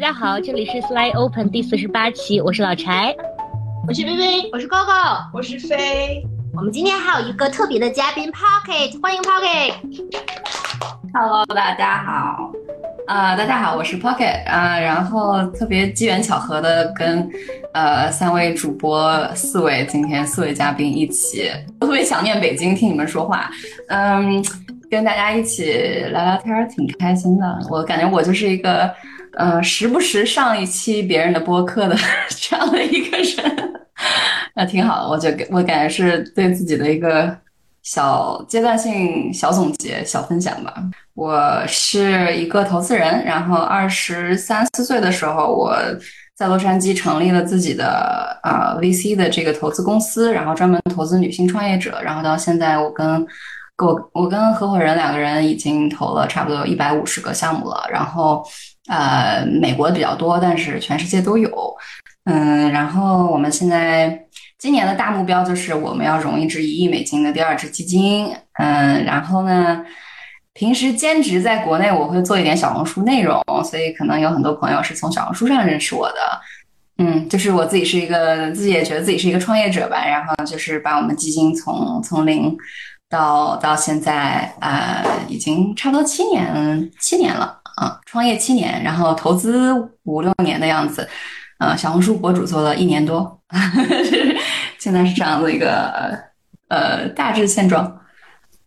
大家好，这里是 Slide Open 第四十八期，我是老柴，我是微微，我是 Gogo，我是飞。我们今天还有一个特别的嘉宾 Pocket，欢迎 Pocket。Hello，大家好。啊，大家好，我是 Pocket 啊，然后特别机缘巧合的跟呃三位主播、四位今天四位嘉宾一起，我特别想念北京听你们说话，嗯，跟大家一起聊聊天儿，挺开心的。我感觉我就是一个呃时不时上一期别人的播客的 这样的一个人，那挺好的。我觉得我感觉是对自己的一个。小阶段性小总结、小分享吧。我是一个投资人，然后二十三四岁的时候，我在洛杉矶成立了自己的呃 VC 的这个投资公司，然后专门投资女性创业者。然后到现在，我跟我我跟合伙人两个人已经投了差不多一百五十个项目了。然后呃，美国比较多，但是全世界都有。嗯，然后我们现在。今年的大目标就是我们要融一支一亿美金的第二支基金，嗯，然后呢，平时兼职在国内我会做一点小红书内容，所以可能有很多朋友是从小红书上认识我的，嗯，就是我自己是一个自己也觉得自己是一个创业者吧，然后就是把我们基金从从零到到现在，呃，已经差不多七年七年了啊，创业七年，然后投资五六年的样子。呃，小红书博主做了一年多，现在是这样的一个呃大致现状。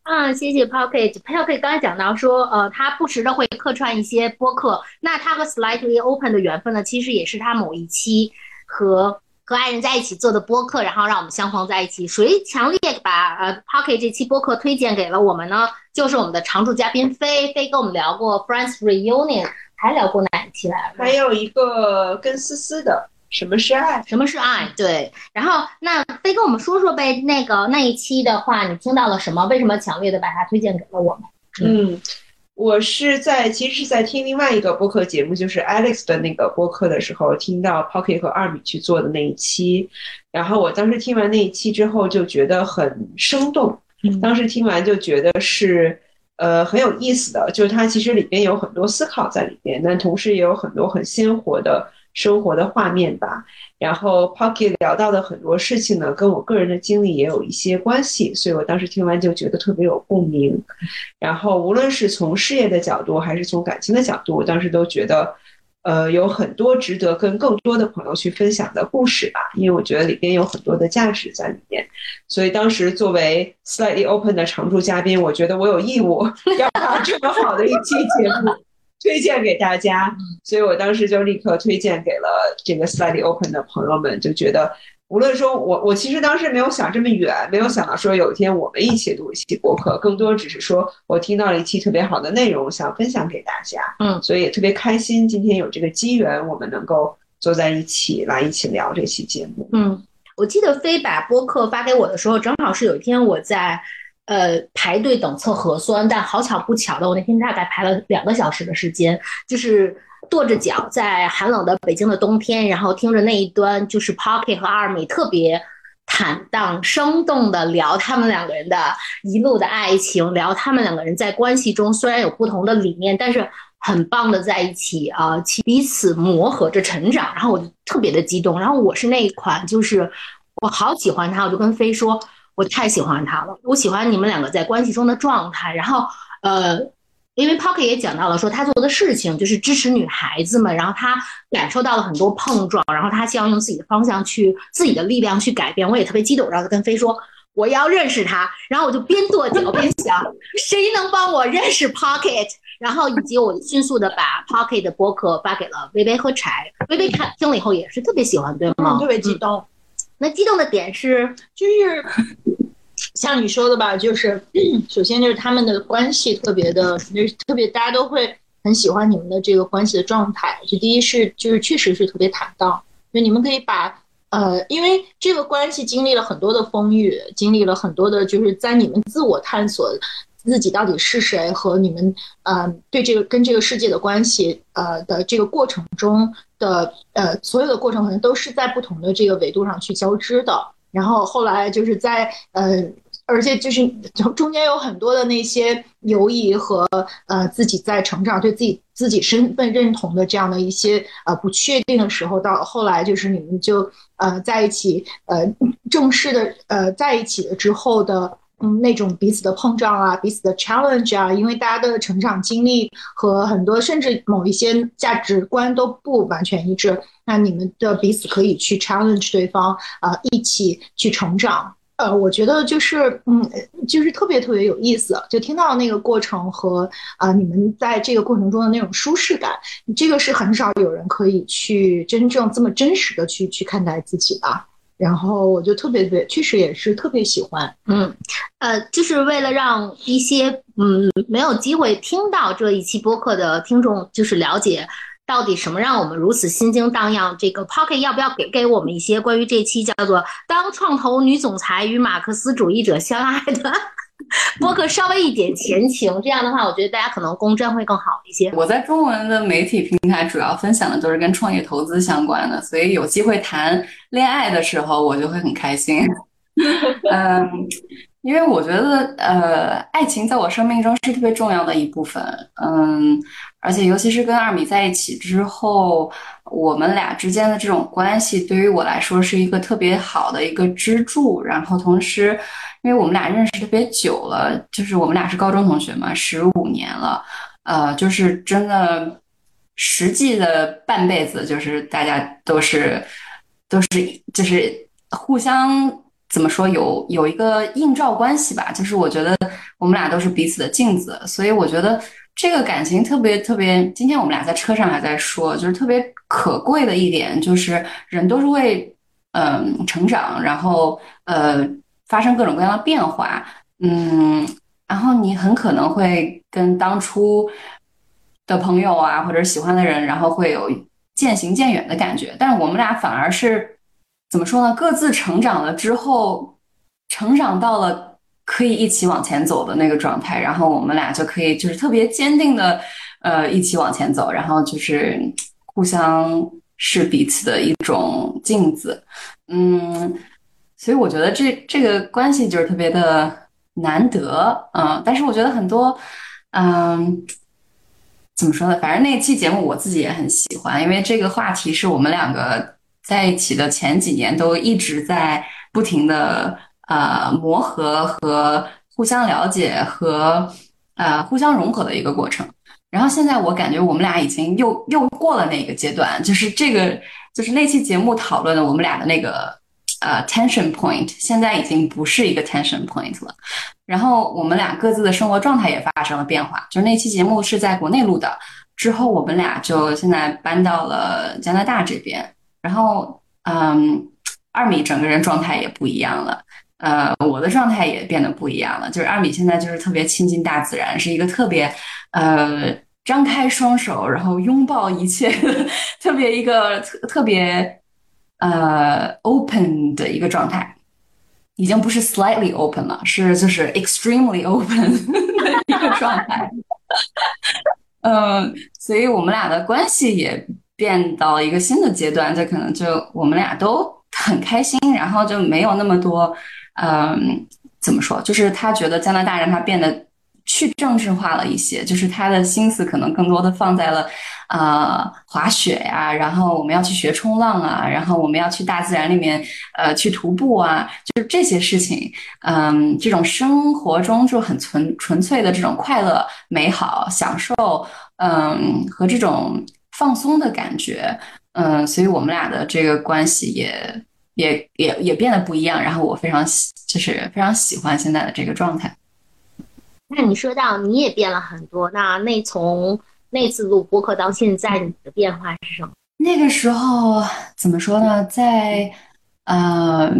啊，谢谢 Pocket。Pocket 刚才讲到说，呃，他不时的会客串一些播客。那他和 Slightly Open 的缘分呢，其实也是他某一期和和爱人在一起做的播客，然后让我们相逢在一起。谁强烈把呃 Pocket 这期播客推荐给了我们呢？就是我们的常驻嘉宾飞飞，跟我们聊过 Friends Reunion。还聊过哪一期来还有一个跟思思的，什么是爱？什么是爱？对。然后那飞跟我们说说呗，那个那一期的话，你听到了什么？为什么强烈的把它推荐给了我们？嗯，我是在其实是在听另外一个播客节目，就是 Alex 的那个播客的时候，听到 Pocket 和二米去做的那一期。然后我当时听完那一期之后，就觉得很生动。当时听完就觉得是。呃，很有意思的，就是它其实里边有很多思考在里边，但同时也有很多很鲜活的生活的画面吧。然后 Pocket 聊到的很多事情呢，跟我个人的经历也有一些关系，所以我当时听完就觉得特别有共鸣。然后无论是从事业的角度，还是从感情的角度，我当时都觉得。呃，有很多值得跟更多的朋友去分享的故事吧，因为我觉得里边有很多的价值在里面，所以当时作为 Slightly Open 的常驻嘉宾，我觉得我有义务 要把这么好的一期节目推荐给大家，所以我当时就立刻推荐给了这个 Slightly Open 的朋友们，就觉得。无论说，我我其实当时没有想这么远，没有想到说有一天我们一起录一期播客，更多只是说我听到了一期特别好的内容，想分享给大家。嗯，所以也特别开心，今天有这个机缘，我们能够坐在一起来一起聊这期节目。嗯，我记得飞把播客发给我的时候，正好是有一天我在呃排队等测核酸，但好巧不巧的，我那天大概排了两个小时的时间，就是。跺着脚在寒冷的北京的冬天，然后听着那一端就是 Pocket 和二米特别坦荡、生动的聊他们两个人的一路的爱情，聊他们两个人在关系中虽然有不同的理念，但是很棒的在一起啊，彼此磨合着成长。然后我就特别的激动。然后我是那一款，就是我好喜欢他，我就跟飞说，我太喜欢他了，我喜欢你们两个在关系中的状态。然后呃。因为 Pocket 也讲到了，说他做的事情就是支持女孩子们，然后他感受到了很多碰撞，然后他希望用自己的方向去自己的力量去改变。我也特别激动，然后跟飞说我要认识他，然后我就边跺脚边想，谁能帮我认识 Pocket？然后以及我迅速的把 Pocket 的博客发给了微微和柴，微微看听了以后也是特别喜欢，对吗？特别激动。那激动的点是，就是。像你说的吧，就是 首先就是他们的关系特别的，就是特别大家都会很喜欢你们的这个关系的状态。就第一是就是确实是特别坦荡，就你们可以把呃，因为这个关系经历了很多的风雨，经历了很多的，就是在你们自我探索自己到底是谁和你们呃对这个跟这个世界的关系呃的这个过程中的呃所有的过程可能都是在不同的这个维度上去交织的。然后后来就是在呃而且就是中间有很多的那些犹疑和呃自己在成长，对自己自己身份认同的这样的一些呃不确定的时候，到后来就是你们就呃在一起呃正式的呃在一起了之后的。嗯，那种彼此的碰撞啊，彼此的 challenge 啊，因为大家的成长经历和很多甚至某一些价值观都不完全一致，那你们的彼此可以去 challenge 对方啊，一起去成长。呃，我觉得就是嗯，就是特别特别有意思，就听到那个过程和啊，你们在这个过程中的那种舒适感，这个是很少有人可以去真正这么真实的去去看待自己的。然后我就特别特别，确实也是特别喜欢，嗯，呃，就是为了让一些嗯没有机会听到这一期播客的听众，就是了解到底什么让我们如此心惊荡漾。这个 Pocket 要不要给给我们一些关于这期叫做“当创投女总裁与马克思主义者相爱”的？播客稍微一点前情，这样的话，我觉得大家可能公正会更好一些。我在中文的媒体平台主要分享的都是跟创业投资相关的，所以有机会谈恋爱的时候，我就会很开心。嗯，因为我觉得，呃，爱情在我生命中是特别重要的一部分。嗯，而且尤其是跟二米在一起之后，我们俩之间的这种关系，对于我来说是一个特别好的一个支柱。然后同时，因为我们俩认识特别久了，就是我们俩是高中同学嘛，十五年了，呃，就是真的实际的半辈子，就是大家都是都是就是互相怎么说，有有一个映照关系吧。就是我觉得我们俩都是彼此的镜子，所以我觉得这个感情特别特别。今天我们俩在车上还在说，就是特别可贵的一点，就是人都是会嗯成长，然后呃。发生各种各样的变化，嗯，然后你很可能会跟当初的朋友啊，或者喜欢的人，然后会有渐行渐远的感觉。但是我们俩反而是怎么说呢？各自成长了之后，成长到了可以一起往前走的那个状态，然后我们俩就可以就是特别坚定的呃一起往前走，然后就是互相是彼此的一种镜子，嗯。所以我觉得这这个关系就是特别的难得，嗯，但是我觉得很多，嗯，怎么说呢？反正那期节目我自己也很喜欢，因为这个话题是我们两个在一起的前几年都一直在不停的呃磨合和互相了解和呃互相融合的一个过程。然后现在我感觉我们俩已经又又过了那个阶段，就是这个就是那期节目讨论的我们俩的那个。呃，tension point 现在已经不是一个 tension point 了。然后我们俩各自的生活状态也发生了变化。就是那期节目是在国内录的，之后我们俩就现在搬到了加拿大这边。然后，嗯，二米整个人状态也不一样了。呃，我的状态也变得不一样了。就是阿米现在就是特别亲近大自然，是一个特别呃张开双手，然后拥抱一切，特别一个特特别。呃，open 的一个状态，已经不是 slightly open 了，是就是 extremely open 的一个状态。嗯，所以我们俩的关系也变到了一个新的阶段，这可能就我们俩都很开心，然后就没有那么多，嗯，怎么说？就是他觉得加拿大让他变得。去政治化了一些，就是他的心思可能更多的放在了，呃，滑雪呀，然后我们要去学冲浪啊，然后我们要去大自然里面，呃，去徒步啊，就是这些事情，嗯，这种生活中就很纯纯粹的这种快乐、美好、享受，嗯，和这种放松的感觉，嗯，所以我们俩的这个关系也也也也变得不一样，然后我非常喜，就是非常喜欢现在的这个状态。那你说到你也变了很多，那那从那次录播客到现在，你的变化是什么？那个时候怎么说呢？在呃，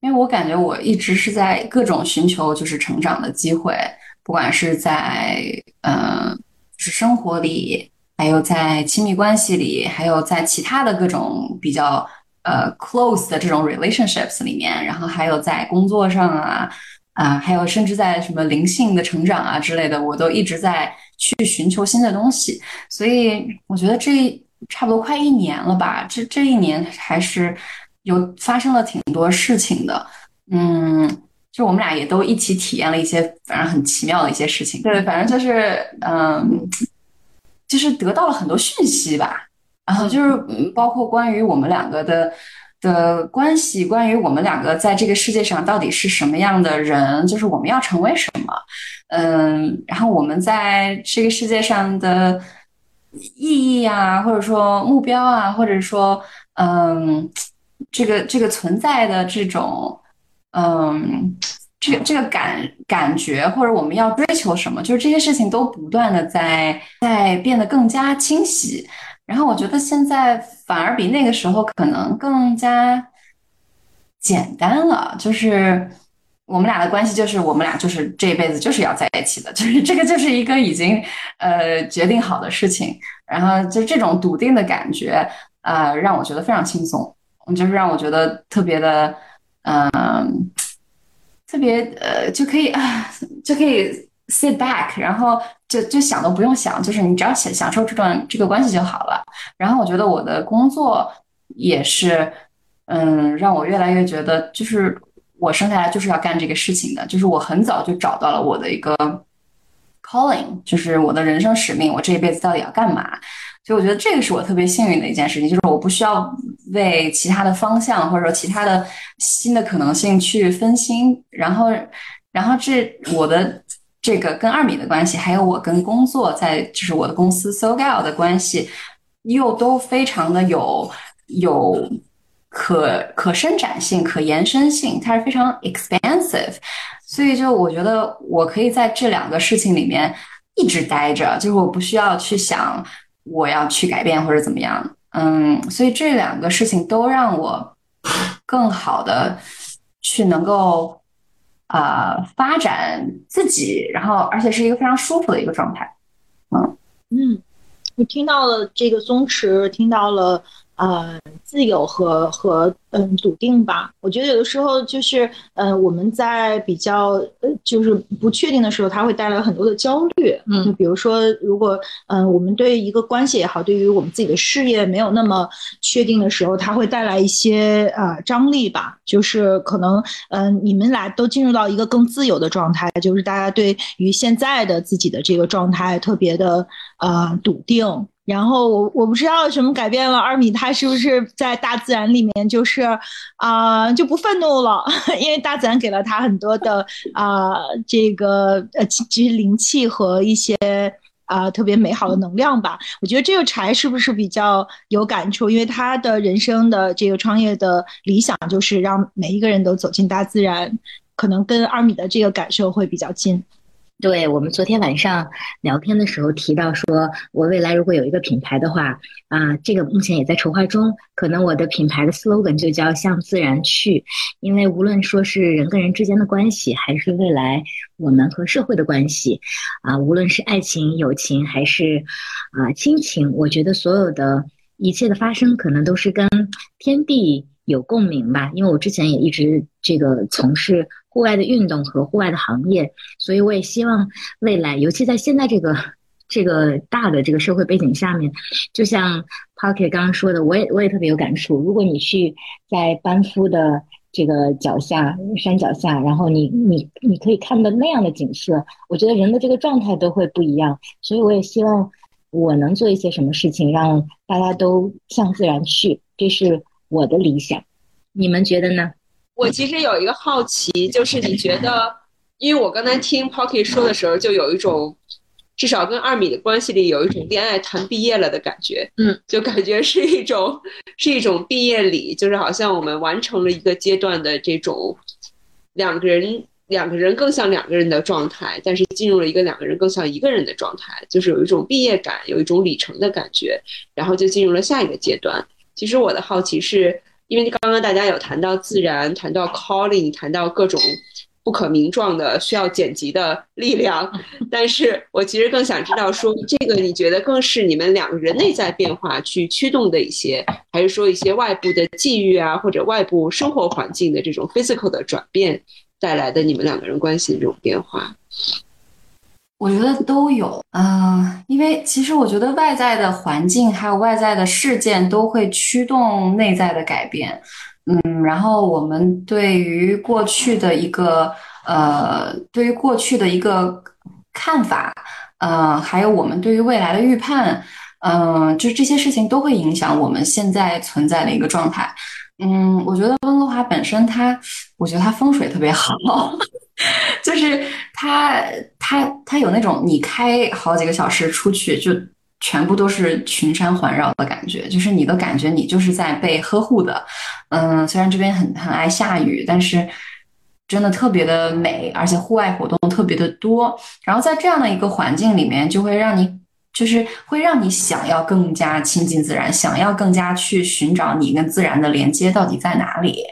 因为我感觉我一直是在各种寻求就是成长的机会，不管是在呃是生活里，还有在亲密关系里，还有在其他的各种比较呃 close 的这种 relationships 里面，然后还有在工作上啊。啊，还有甚至在什么灵性的成长啊之类的，我都一直在去寻求新的东西。所以我觉得这差不多快一年了吧，这这一年还是有发生了挺多事情的。嗯，就我们俩也都一起体验了一些反正很奇妙的一些事情。对，反正就是嗯，就是得到了很多讯息吧。然后就是嗯，包括关于我们两个的的关系，关于我们两个在这个世界上到底是什么样的人，就是我们要成为什么。嗯，然后我们在这个世界上的意义啊，或者说目标啊，或者说嗯，这个这个存在的这种嗯，这个这个感感觉，或者我们要追求什么，就是这些事情都不断的在在变得更加清晰。然后我觉得现在反而比那个时候可能更加简单了，就是。我们俩的关系就是，我们俩就是这一辈子就是要在一起的，就是这个就是一个已经呃决定好的事情。然后就这种笃定的感觉，呃，让我觉得非常轻松，就是让我觉得特别的，嗯，特别呃就可以啊就可以 sit back，然后就就想都不用想，就是你只要享享受这段这个关系就好了。然后我觉得我的工作也是，嗯，让我越来越觉得就是。我生下来就是要干这个事情的，就是我很早就找到了我的一个 calling，就是我的人生使命。我这一辈子到底要干嘛？所以我觉得这个是我特别幸运的一件事情，就是我不需要为其他的方向或者说其他的新的可能性去分心。然后，然后这我的这个跟二米的关系，还有我跟工作在就是我的公司 SoGal 的关系，又都非常的有有。可可伸展性、可延伸性，它是非常 expansive，所以就我觉得我可以在这两个事情里面一直待着，就是我不需要去想我要去改变或者怎么样，嗯，所以这两个事情都让我更好的去能够啊发展自己，然后而且是一个非常舒服的一个状态，嗯嗯，我听到了这个松弛，听到了。呃，自由和和嗯笃定吧。我觉得有的时候就是，呃，我们在比较呃就是不确定的时候，它会带来很多的焦虑。嗯，就比如说，如果嗯我们对一个关系也好，对于我们自己的事业没有那么确定的时候，它会带来一些呃张力吧。就是可能嗯你们俩都进入到一个更自由的状态，就是大家对于现在的自己的这个状态特别的呃笃定。然后我我不知道什么改变了二米，他是不是在大自然里面就是啊就不愤怒了？因为大自然给了他很多的啊这个呃其实灵气和一些啊特别美好的能量吧。我觉得这个柴是不是比较有感触？因为他的人生的这个创业的理想就是让每一个人都走进大自然，可能跟二米的这个感受会比较近。对我们昨天晚上聊天的时候提到，说我未来如果有一个品牌的话，啊，这个目前也在筹划中。可能我的品牌的 slogan 就叫向自然去，因为无论说是人跟人之间的关系，还是未来我们和社会的关系，啊，无论是爱情、友情还是啊亲情，我觉得所有的一切的发生，可能都是跟天地有共鸣吧。因为我之前也一直这个从事。户外的运动和户外的行业，所以我也希望未来，尤其在现在这个这个大的这个社会背景下面，就像 Pocket 刚刚说的，我也我也特别有感触。如果你去在班夫的这个脚下山脚下，然后你你你可以看到那样的景色，我觉得人的这个状态都会不一样。所以我也希望我能做一些什么事情，让大家都向自然去，这是我的理想。你们觉得呢？我其实有一个好奇，就是你觉得，因为我刚才听 Pocky 说的时候，就有一种，至少跟二米的关系里有一种恋爱谈毕业了的感觉，嗯，就感觉是一种 是一种毕业礼，就是好像我们完成了一个阶段的这种两个人两个人更像两个人的状态，但是进入了一个两个人更像一个人的状态，就是有一种毕业感，有一种里程的感觉，然后就进入了下一个阶段。其实我的好奇是。因为刚刚大家有谈到自然，谈到 calling，谈到各种不可名状的需要剪辑的力量，但是我其实更想知道，说这个你觉得更是你们两个人内在变化去驱动的一些，还是说一些外部的际遇啊，或者外部生活环境的这种 physical 的转变带来的你们两个人关系的这种变化？我觉得都有，嗯，因为其实我觉得外在的环境还有外在的事件都会驱动内在的改变。嗯，然后我们对于过去的一个呃，对于过去的一个看法，呃，还有我们对于未来的预判，嗯、就这些事情都会影响我们现在存在的一个状态。嗯，我觉得温哥华本身它，我觉得它风水特别好，就是它它它有那种你开好几个小时出去就。全部都是群山环绕的感觉，就是你的感觉，你就是在被呵护的。嗯，虽然这边很很爱下雨，但是真的特别的美，而且户外活动特别的多。然后在这样的一个环境里面，就会让你就是会让你想要更加亲近自然，想要更加去寻找你跟自然的连接到底在哪里。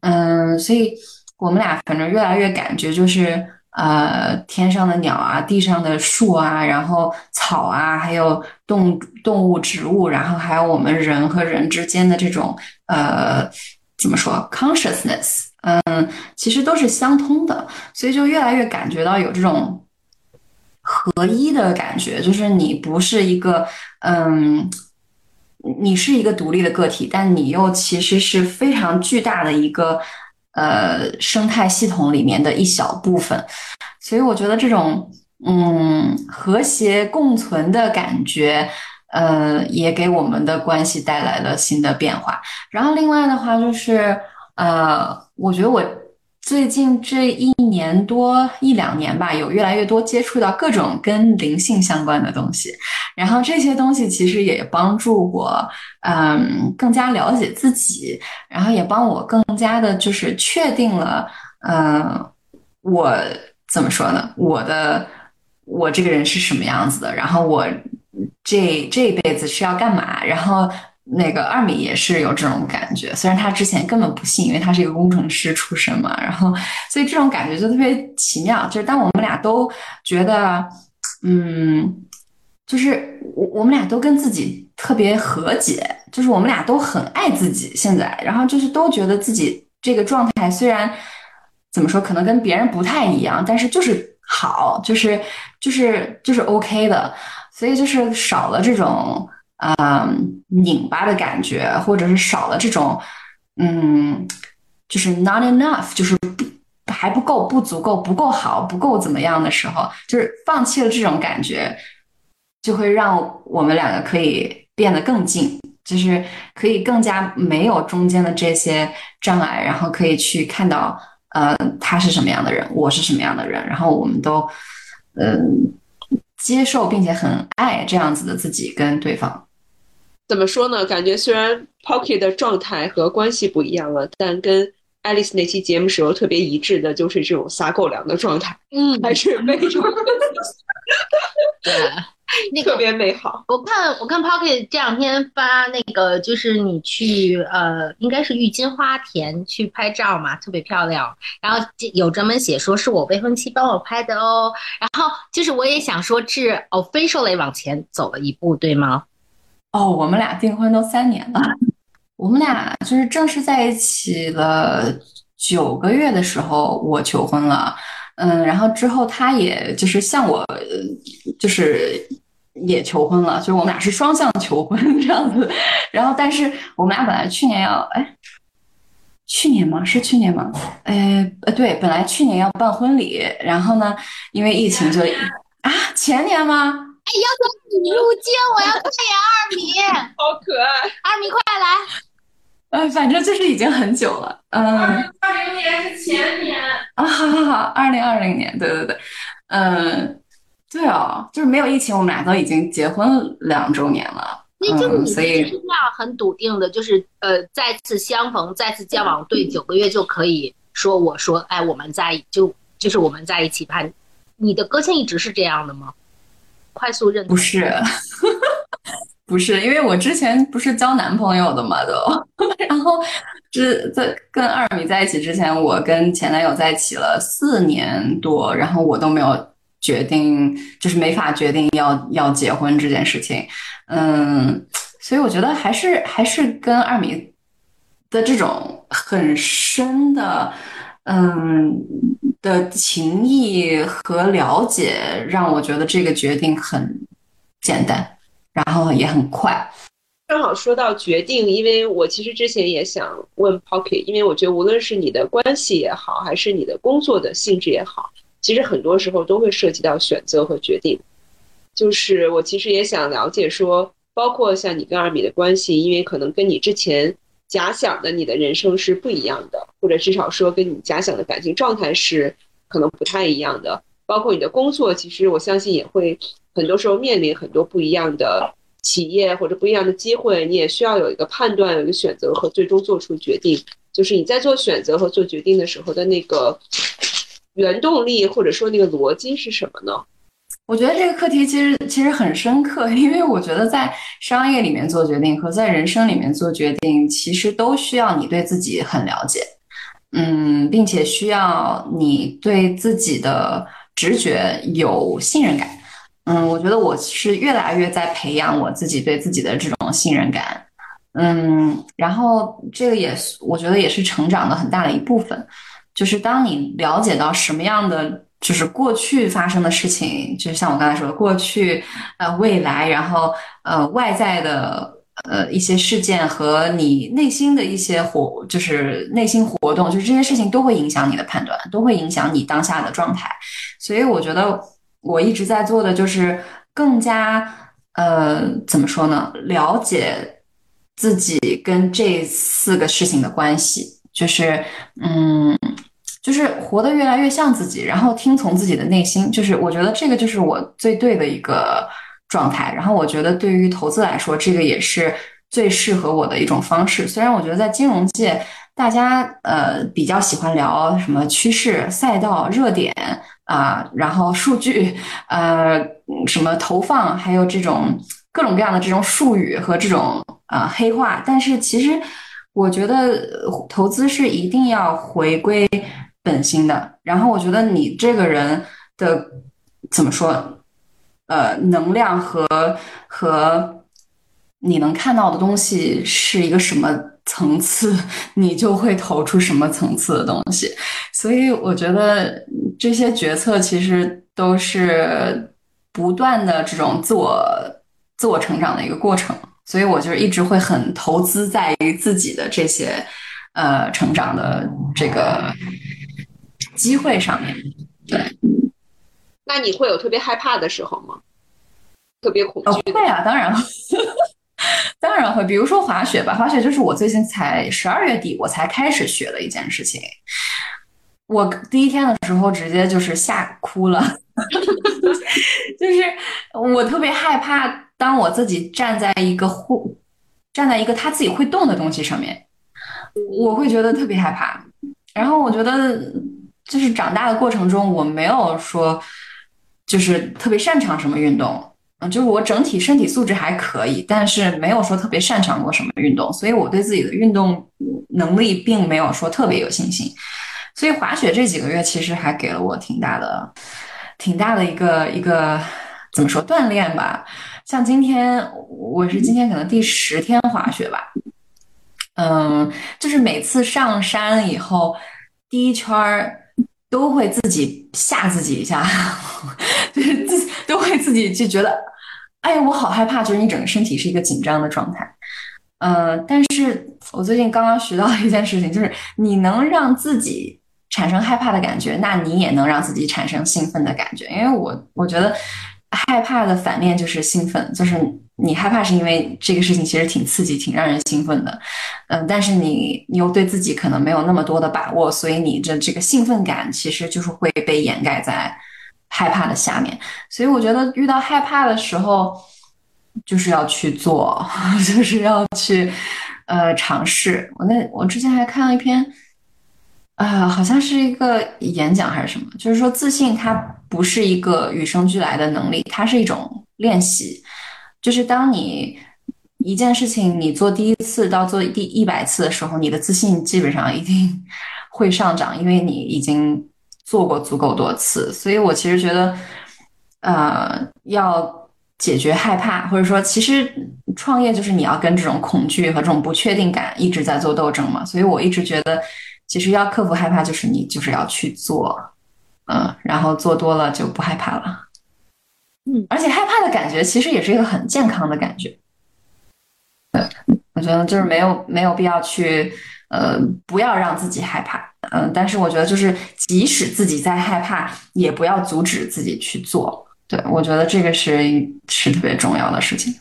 嗯，所以我们俩反正越来越感觉就是。呃，天上的鸟啊，地上的树啊，然后草啊，还有动动物、植物，然后还有我们人和人之间的这种呃，怎么说，consciousness，嗯，其实都是相通的，所以就越来越感觉到有这种合一的感觉，就是你不是一个嗯，你是一个独立的个体，但你又其实是非常巨大的一个。呃，生态系统里面的一小部分，所以我觉得这种嗯和谐共存的感觉，呃，也给我们的关系带来了新的变化。然后另外的话就是，呃，我觉得我最近这一年多一两年吧，有越来越多接触到各种跟灵性相关的东西，然后这些东西其实也帮助我。嗯，更加了解自己，然后也帮我更加的，就是确定了，嗯，我怎么说呢？我的我这个人是什么样子的？然后我这这一辈子是要干嘛？然后那个二米也是有这种感觉，虽然他之前根本不信，因为他是一个工程师出身嘛，然后所以这种感觉就特别奇妙，就是当我们俩都觉得，嗯。就是我，我们俩都跟自己特别和解，就是我们俩都很爱自己。现在，然后就是都觉得自己这个状态虽然怎么说，可能跟别人不太一样，但是就是好，就是就是就是 OK 的。所以就是少了这种嗯拧巴的感觉，或者是少了这种嗯，就是 not enough，就是不还不够，不足够，不够好，不够怎么样的时候，就是放弃了这种感觉。就会让我们两个可以变得更近，就是可以更加没有中间的这些障碍，然后可以去看到，呃，他是什么样的人，我是什么样的人，然后我们都，嗯，接受并且很爱这样子的自己跟对方。怎么说呢？感觉虽然 Pocket 的状态和关系不一样了，但跟 Alice 那期节目时候特别一致的，就是这种撒狗粮的状态，嗯，还是非常 对。那个特别美好。我看我看 Pocket 这两天发那个，就是你去呃，应该是郁金花田去拍照嘛，特别漂亮。然后有专门写说是我未婚妻帮我拍的哦。然后就是我也想说，是 officially 往前走了一步，对吗？哦，我们俩订婚都三年了，我们俩就是正式在一起了九个月的时候，我求婚了。嗯，然后之后他也就是向我，就是。也求婚了，就是我们俩是双向求婚 这样子。然后，但是我们俩本来去年要，哎，去年吗？是去年吗？呃呃，对，本来去年要办婚礼，然后呢，因为疫情就啊，前年吗？哎，要求你入镜，我要看见二米，好可爱，二米快来。呃，反正就是已经很久了，嗯。二零年是前年啊，好好好，二零二零年，对对对，嗯。对哦，就是没有疫情，我们俩都已经结婚两周年了。那就是你所以是这样很笃定的，就是呃，再次相逢，再次交往，对九个月就可以说我说，哎，我们在就就是我们在一起吧。你的个性一直是这样的吗？快速认不是，不是，因为我之前不是交男朋友的嘛，都，然后这在跟二米在一起之前，我跟前男友在一起了四年多，然后我都没有。决定就是没法决定要要结婚这件事情，嗯，所以我觉得还是还是跟二米的这种很深的嗯的情谊和了解，让我觉得这个决定很简单，然后也很快。正好说到决定，因为我其实之前也想问 Pocket，因为我觉得无论是你的关系也好，还是你的工作的性质也好，其实很多时候都会涉及到选择和决定。就是我其实也想了解说，包括像你跟二米的关系，因为可能跟你之前假想的你的人生是不一样的，或者至少说跟你假想的感情状态是可能不太一样的。包括你的工作，其实我相信也会很多时候面临很多不一样的。企业或者不一样的机会，你也需要有一个判断、有一个选择和最终做出决定。就是你在做选择和做决定的时候的那个原动力，或者说那个逻辑是什么呢？我觉得这个课题其实其实很深刻，因为我觉得在商业里面做决定和在人生里面做决定，其实都需要你对自己很了解，嗯，并且需要你对自己的直觉有信任感。嗯，我觉得我是越来越在培养我自己对自己的这种信任感。嗯，然后这个也是我觉得也是成长的很大的一部分。就是当你了解到什么样的就是过去发生的事情，就像我刚才说的过去、呃未来，然后呃外在的呃一些事件和你内心的一些活，就是内心活动，就是这些事情都会影响你的判断，都会影响你当下的状态。所以我觉得。我一直在做的就是更加呃，怎么说呢？了解自己跟这四个事情的关系，就是嗯，就是活得越来越像自己，然后听从自己的内心。就是我觉得这个就是我最对的一个状态。然后我觉得对于投资来说，这个也是最适合我的一种方式。虽然我觉得在金融界，大家呃比较喜欢聊什么趋势、赛道、热点。啊，然后数据，呃，什么投放，还有这种各种各样的这种术语和这种啊黑话，但是其实我觉得投资是一定要回归本心的。然后我觉得你这个人的怎么说，呃，能量和和你能看到的东西是一个什么层次，你就会投出什么层次的东西。所以我觉得。这些决策其实都是不断的这种自我自我成长的一个过程，所以我就一直会很投资在于自己的这些呃成长的这个机会上面。对，那你会有特别害怕的时候吗？特别恐惧？会啊，当然，当然会。比如说滑雪吧，滑雪就是我最近才十二月底我才开始学的一件事情。我第一天的时候直接就是吓哭了，就是我特别害怕，当我自己站在一个会站在一个他自己会动的东西上面，我会觉得特别害怕。然后我觉得就是长大的过程中，我没有说就是特别擅长什么运动，嗯，就是我整体身体素质还可以，但是没有说特别擅长过什么运动，所以我对自己的运动能力并没有说特别有信心。所以滑雪这几个月其实还给了我挺大的、挺大的一个一个怎么说锻炼吧。像今天我是今天可能第十天滑雪吧，嗯，就是每次上山以后第一圈儿都会自己吓自己一下，就是自都会自己就觉得，哎呀，我好害怕，就是你整个身体是一个紧张的状态。嗯，但是我最近刚刚学到一件事情，就是你能让自己。产生害怕的感觉，那你也能让自己产生兴奋的感觉。因为我我觉得害怕的反面就是兴奋，就是你害怕是因为这个事情其实挺刺激、挺让人兴奋的，嗯，但是你你又对自己可能没有那么多的把握，所以你的这个兴奋感其实就是会被掩盖在害怕的下面。所以我觉得遇到害怕的时候，就是要去做，就是要去呃尝试。我那我之前还看了一篇。啊，好像是一个演讲还是什么，就是说自信它不是一个与生俱来的能力，它是一种练习。就是当你一件事情你做第一次到做第一百次的时候，你的自信基本上一定 会上涨，因为你已经做过足够多次。所以我其实觉得，呃，要解决害怕，或者说其实创业就是你要跟这种恐惧和这种不确定感一直在做斗争嘛。所以我一直觉得。其实要克服害怕，就是你就是要去做，嗯，然后做多了就不害怕了，嗯，而且害怕的感觉其实也是一个很健康的感觉。对，我觉得就是没有没有必要去呃，不要让自己害怕。嗯，但是我觉得就是即使自己在害怕，也不要阻止自己去做。对我觉得这个是是特别重要的事情。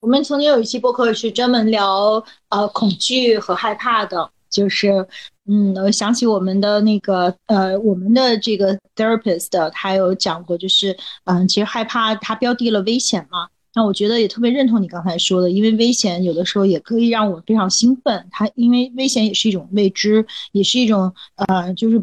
我们曾经有一期播客是专门聊呃恐惧和害怕的，就是嗯，我想起我们的那个呃，我们的这个 therapist 他有讲过，就是嗯，其实害怕它标的了危险嘛。那我觉得也特别认同你刚才说的，因为危险有的时候也可以让我非常兴奋。它因为危险也是一种未知，也是一种呃，就是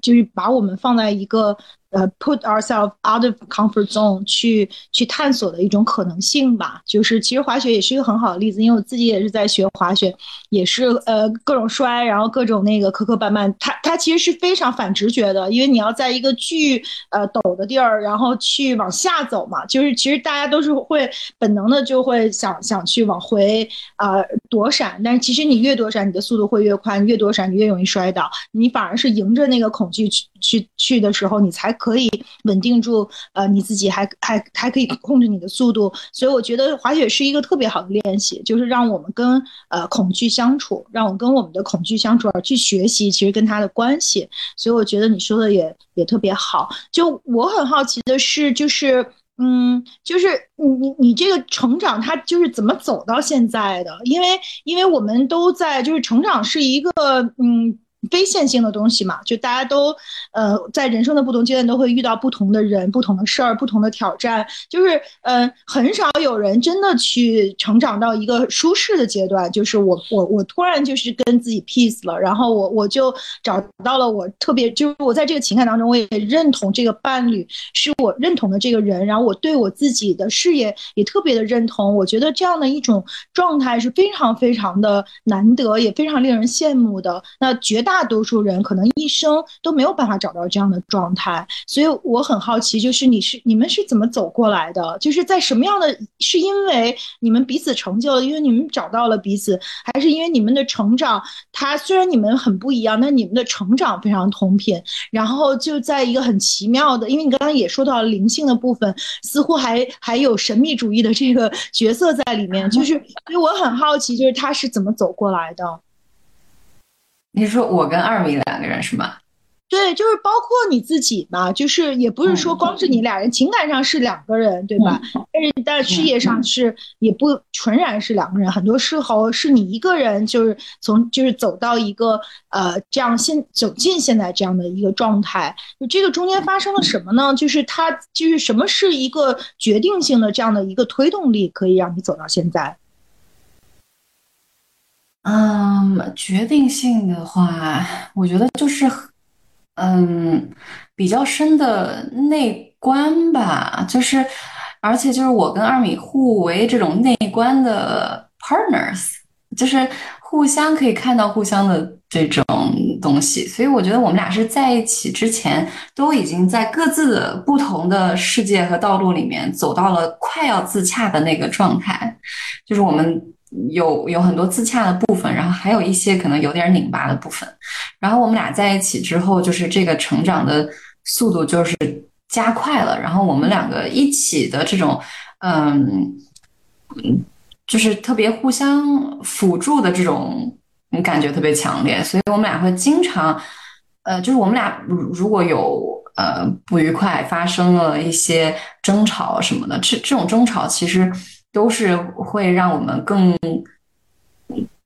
就是把我们放在一个。呃，put ourselves out of comfort zone 去去探索的一种可能性吧。就是其实滑雪也是一个很好的例子，因为我自己也是在学滑雪，也是呃各种摔，然后各种那个磕磕绊绊。它它其实是非常反直觉的，因为你要在一个巨呃陡的地儿，然后去往下走嘛。就是其实大家都是会本能的就会想想去往回啊躲闪，但是其实你越躲闪，你的速度会越快，越躲闪你越容易摔倒。你反而是迎着那个恐惧去去去的时候，你才。可以稳定住，呃，你自己还还还可以控制你的速度，所以我觉得滑雪是一个特别好的练习，就是让我们跟呃恐惧相处，让我跟我们的恐惧相处而去学习，其实跟它的关系。所以我觉得你说的也也特别好。就我很好奇的是，就是嗯，就是你你你这个成长，它就是怎么走到现在的？因为因为我们都在，就是成长是一个嗯。非线性的东西嘛，就大家都，呃，在人生的不同阶段都会遇到不同的人、不同的事儿、不同的挑战，就是，嗯，很少有人真的去成长到一个舒适的阶段，就是我我我突然就是跟自己 peace 了，然后我我就找到了我特别，就是我在这个情感当中，我也认同这个伴侣是我认同的这个人，然后我对我自己的事业也特别的认同，我觉得这样的一种状态是非常非常的难得，也非常令人羡慕的。那绝大。大多数人可能一生都没有办法找到这样的状态，所以我很好奇，就是你是你们是怎么走过来的？就是在什么样的？是因为你们彼此成就了，因为你们找到了彼此，还是因为你们的成长？它虽然你们很不一样，但你们的成长非常同频。然后就在一个很奇妙的，因为你刚刚也说到灵性的部分，似乎还 还有神秘主义的这个角色在里面。就是，所以我很好奇，就是他是怎么走过来的？你说我跟二米两个人是吗？对，就是包括你自己嘛，就是也不是说光是你俩人，情感上是两个人，对吧？但是在事业上是也不纯然是两个人，很多时候是你一个人，就是从就是走到一个呃这样现走进现在这样的一个状态。就这个中间发生了什么呢？就是他就是什么是一个决定性的这样的一个推动力，可以让你走到现在？嗯，决定性的话，我觉得就是，嗯，比较深的内观吧，就是，而且就是我跟二米互为这种内观的 partners，就是互相可以看到互相的这种东西，所以我觉得我们俩是在一起之前，都已经在各自的不同的世界和道路里面走到了快要自洽的那个状态，就是我们。有有很多自洽的部分，然后还有一些可能有点拧巴的部分。然后我们俩在一起之后，就是这个成长的速度就是加快了。然后我们两个一起的这种，嗯，就是特别互相辅助的这种感觉特别强烈。所以我们俩会经常，呃，就是我们俩如果有呃不愉快，发生了一些争吵什么的，这这种争吵其实。都是会让我们更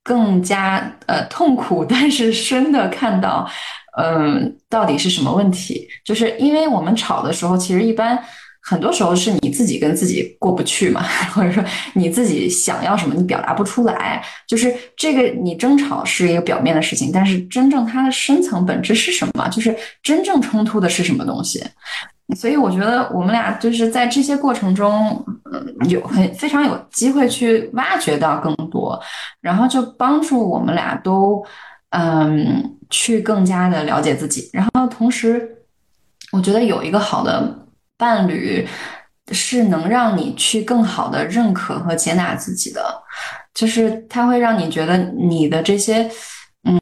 更加呃痛苦，但是深的看到，嗯，到底是什么问题？就是因为我们吵的时候，其实一般很多时候是你自己跟自己过不去嘛，或者说你自己想要什么，你表达不出来。就是这个，你争吵是一个表面的事情，但是真正它的深层本质是什么？就是真正冲突的是什么东西？所以我觉得我们俩就是在这些过程中，嗯，有很非常有机会去挖掘到更多，然后就帮助我们俩都，嗯，去更加的了解自己。然后同时，我觉得有一个好的伴侣是能让你去更好的认可和接纳自己的，就是他会让你觉得你的这些，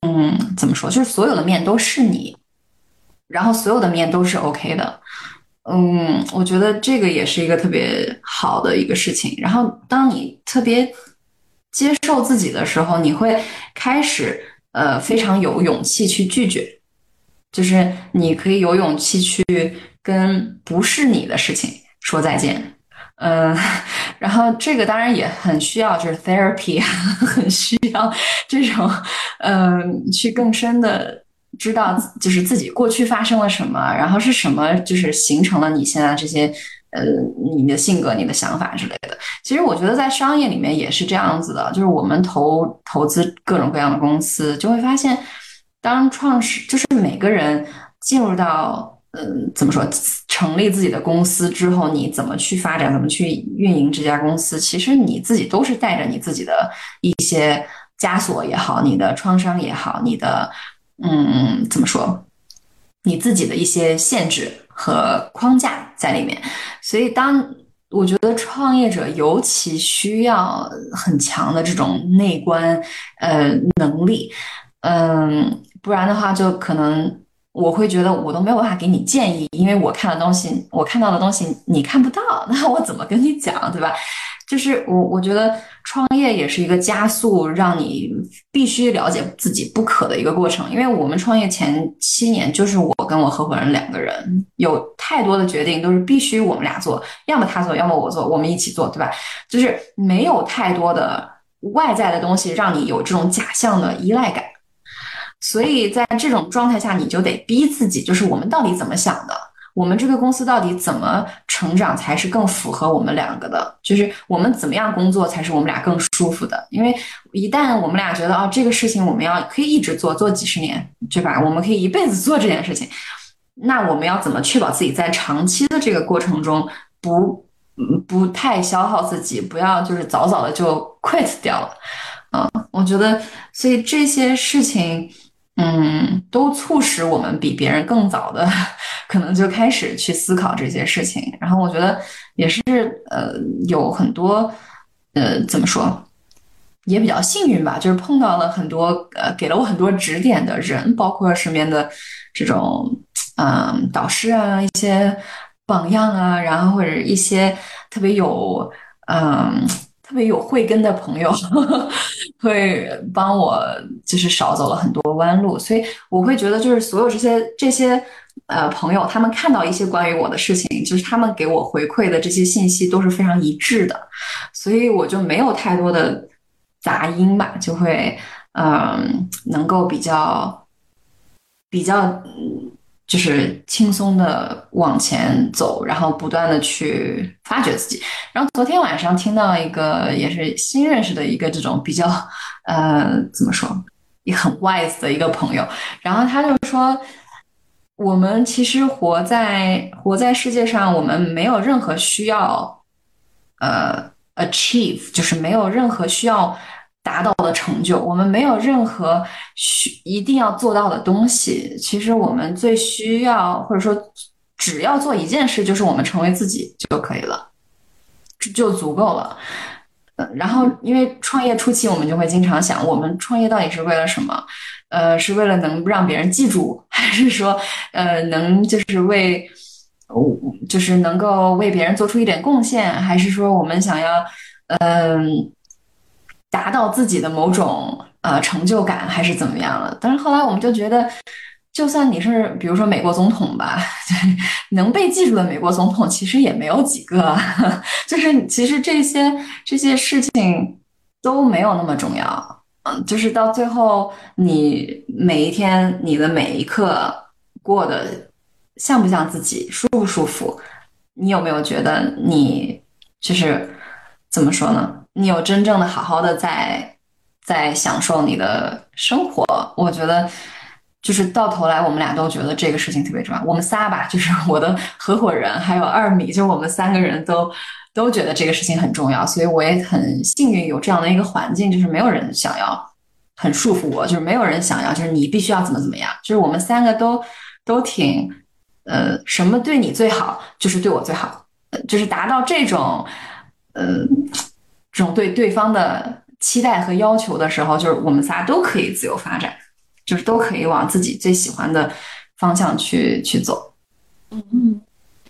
嗯，怎么说，就是所有的面都是你，然后所有的面都是 OK 的。嗯，我觉得这个也是一个特别好的一个事情。然后，当你特别接受自己的时候，你会开始呃非常有勇气去拒绝，就是你可以有勇气去跟不是你的事情说再见。嗯，然后这个当然也很需要，就是 therapy，很需要这种，嗯，去更深的知道，就是自己过去发生了什么，然后是什么，就是形成了你现在这些，呃，你的性格、你的想法之类的。其实我觉得在商业里面也是这样子的，就是我们投投资各种各样的公司，就会发现，当创始就是每个人进入到。嗯，怎么说？成立自己的公司之后，你怎么去发展，怎么去运营这家公司？其实你自己都是带着你自己的一些枷锁也好，你的创伤也好，你的嗯，怎么说？你自己的一些限制和框架在里面。所以，当我觉得创业者尤其需要很强的这种内观呃能力，嗯，不然的话就可能。我会觉得我都没有办法给你建议，因为我看的东西，我看到的东西你看不到，那我怎么跟你讲，对吧？就是我我觉得创业也是一个加速，让你必须了解自己不可的一个过程。因为我们创业前七年，就是我跟我合伙人两个人，有太多的决定都是必须我们俩做，要么他做，要么我做，我们一起做，对吧？就是没有太多的外在的东西让你有这种假象的依赖感。所以在这种状态下，你就得逼自己，就是我们到底怎么想的？我们这个公司到底怎么成长才是更符合我们两个的？就是我们怎么样工作才是我们俩更舒服的？因为一旦我们俩觉得哦，这个事情我们要可以一直做，做几十年，对吧？我们可以一辈子做这件事情，那我们要怎么确保自己在长期的这个过程中不不太消耗自己，不要就是早早的就 quit 掉了？嗯，我觉得，所以这些事情。嗯，都促使我们比别人更早的，可能就开始去思考这些事情。然后我觉得也是，呃，有很多，呃，怎么说，也比较幸运吧，就是碰到了很多，呃，给了我很多指点的人，包括身边的这种，嗯，导师啊，一些榜样啊，然后或者一些特别有，嗯。特别有慧根的朋友 会帮我，就是少走了很多弯路，所以我会觉得，就是所有这些这些呃朋友，他们看到一些关于我的事情，就是他们给我回馈的这些信息都是非常一致的，所以我就没有太多的杂音吧，就会嗯，能够比较比较嗯。就是轻松的往前走，然后不断的去发掘自己。然后昨天晚上听到一个也是新认识的一个这种比较，呃，怎么说，也很 wise 的一个朋友。然后他就说，我们其实活在活在世界上，我们没有任何需要，呃，achieve，就是没有任何需要。达到的成就，我们没有任何需一定要做到的东西。其实我们最需要，或者说只要做一件事，就是我们成为自己就可以了，就足够了。呃，然后因为创业初期，我们就会经常想，我们创业到底是为了什么？呃，是为了能让别人记住，还是说，呃，能就是为，就是能够为别人做出一点贡献，还是说我们想要，嗯。达到自己的某种呃成就感还是怎么样了？但是后来我们就觉得，就算你是比如说美国总统吧，能被记住的美国总统其实也没有几个。就是其实这些这些事情都没有那么重要。嗯，就是到最后你每一天你的每一刻过得像不像自己，舒不舒服？你有没有觉得你就是怎么说呢？你有真正的好好的在在享受你的生活，我觉得就是到头来我们俩都觉得这个事情特别重要。我们仨吧，就是我的合伙人还有二米，就我们三个人都都觉得这个事情很重要，所以我也很幸运有这样的一个环境，就是没有人想要很束缚我，就是没有人想要就是你必须要怎么怎么样，就是我们三个都都挺呃什么对你最好就是对我最好，就是达到这种呃。这种对对方的期待和要求的时候，就是我们仨都可以自由发展，就是都可以往自己最喜欢的方向去去走。嗯嗯，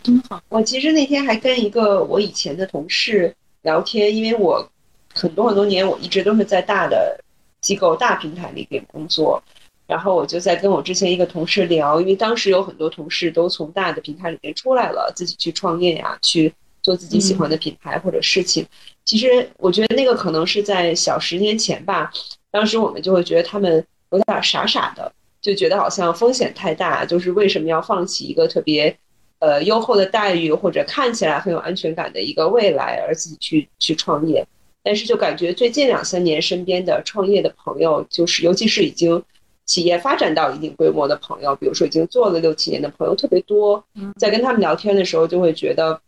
真好。我其实那天还跟一个我以前的同事聊天，因为我很多很多年，我一直都是在大的机构、大平台里边工作。然后我就在跟我之前一个同事聊，因为当时有很多同事都从大的平台里面出来了，自己去创业呀，去做自己喜欢的品牌或者事情。其实我觉得那个可能是在小十年前吧，当时我们就会觉得他们有点傻傻的，就觉得好像风险太大，就是为什么要放弃一个特别呃优厚的待遇或者看起来很有安全感的一个未来，而自己去去创业。但是就感觉最近两三年身边的创业的朋友，就是尤其是已经。企业发展到一定规模的朋友，比如说已经做了六七年的朋友特别多，在跟他们聊天的时候，就会觉得，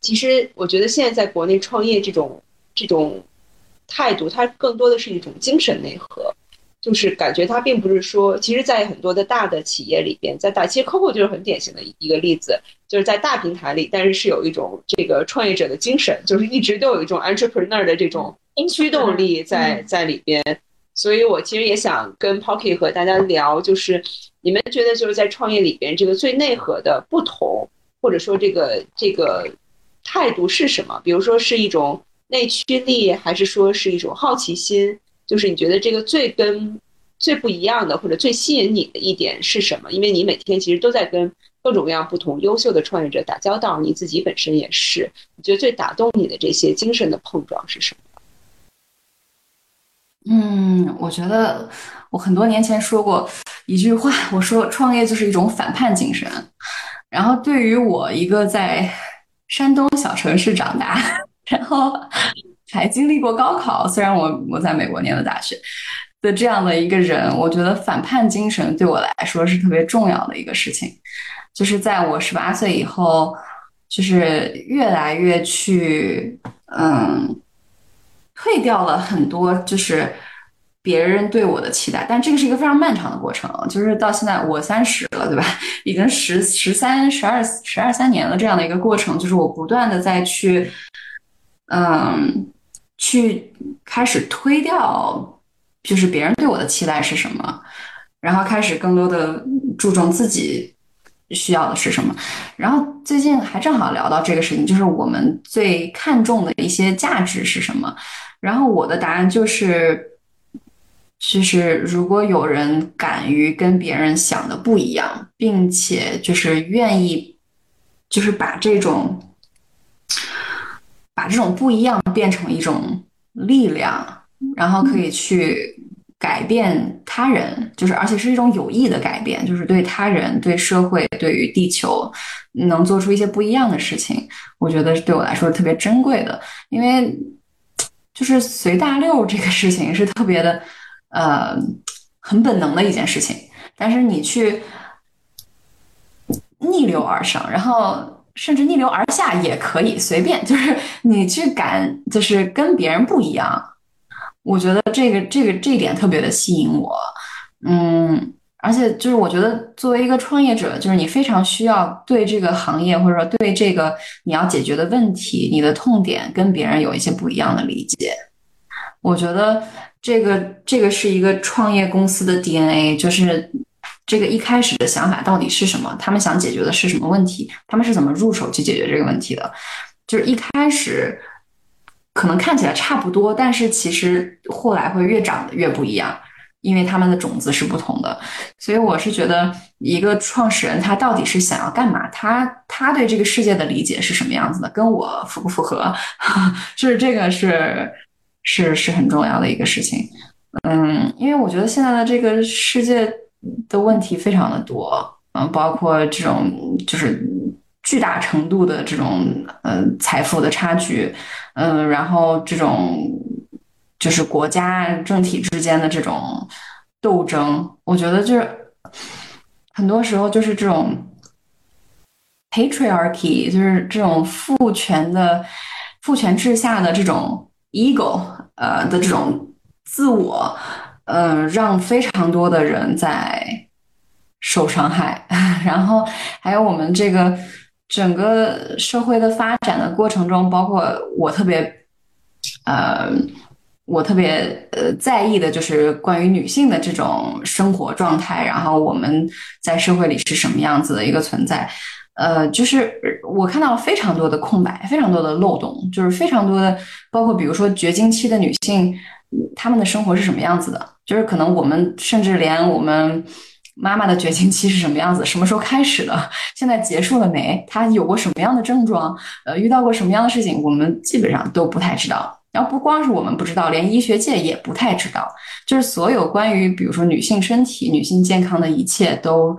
其实我觉得现在在国内创业这种这种态度，它更多的是一种精神内核，就是感觉它并不是说，其实，在很多的大的企业里边，在大其实 Coco 就是很典型的一个例子，就是在大平台里，但是是有一种这个创业者的精神，就是一直都有一种 entrepreneur 的这种驱动力在在里边。所以，我其实也想跟 Pocky 和大家聊，就是你们觉得就是在创业里边，这个最内核的不同，或者说这个这个态度是什么？比如说是一种内驱力，还是说是一种好奇心？就是你觉得这个最跟最不一样的，或者最吸引你的一点是什么？因为你每天其实都在跟各种各样不同优秀的创业者打交道，你自己本身也是。你觉得最打动你的这些精神的碰撞是什么？嗯，我觉得我很多年前说过一句话，我说创业就是一种反叛精神。然后对于我一个在山东小城市长大，然后还经历过高考，虽然我我在美国念的大学的这样的一个人，我觉得反叛精神对我来说是特别重要的一个事情。就是在我十八岁以后，就是越来越去嗯。退掉了很多，就是别人对我的期待，但这个是一个非常漫长的过程。就是到现在我三十了，对吧？已经十十三、十二、十二三年了，这样的一个过程，就是我不断的在去，嗯，去开始推掉，就是别人对我的期待是什么，然后开始更多的注重自己。需要的是什么？然后最近还正好聊到这个事情，就是我们最看重的一些价值是什么？然后我的答案就是，其实如果有人敢于跟别人想的不一样，并且就是愿意，就是把这种把这种不一样变成一种力量，然后可以去。改变他人，就是而且是一种有益的改变，就是对他人、对社会、对于地球，能做出一些不一样的事情。我觉得对我来说特别珍贵的，因为就是随大溜这个事情是特别的，呃，很本能的一件事情。但是你去逆流而上，然后甚至逆流而下也可以，随便，就是你去敢，就是跟别人不一样。我觉得这个这个这一点特别的吸引我，嗯，而且就是我觉得作为一个创业者，就是你非常需要对这个行业或者说对这个你要解决的问题、你的痛点跟别人有一些不一样的理解。我觉得这个这个是一个创业公司的 DNA，就是这个一开始的想法到底是什么？他们想解决的是什么问题？他们是怎么入手去解决这个问题的？就是一开始。可能看起来差不多，但是其实后来会越长得越不一样，因为他们的种子是不同的。所以我是觉得，一个创始人他到底是想要干嘛？他他对这个世界的理解是什么样子的？跟我符不符合？就是这个是是是很重要的一个事情。嗯，因为我觉得现在的这个世界的问题非常的多，嗯，包括这种就是。巨大程度的这种呃财富的差距，嗯，然后这种就是国家政体之间的这种斗争，我觉得就是很多时候就是这种 patriarchy，就是这种父权的父权制下的这种 ego，呃的这种自我，嗯，让非常多的人在受伤害，然后还有我们这个。整个社会的发展的过程中，包括我特别，呃，我特别呃在意的就是关于女性的这种生活状态，然后我们在社会里是什么样子的一个存在，呃，就是我看到了非常多的空白，非常多的漏洞，就是非常多的，包括比如说绝经期的女性，她们的生活是什么样子的？就是可能我们甚至连我们妈妈的绝经期是什么样子，什么时候开始的，现在结束了没？她有过什么样的症状？呃，遇到过什么样的事情？我们基本上都不太知道。然后不光是我们不知道，连医学界也不太知道。就是所有关于比如说女性身体、女性健康的一切，都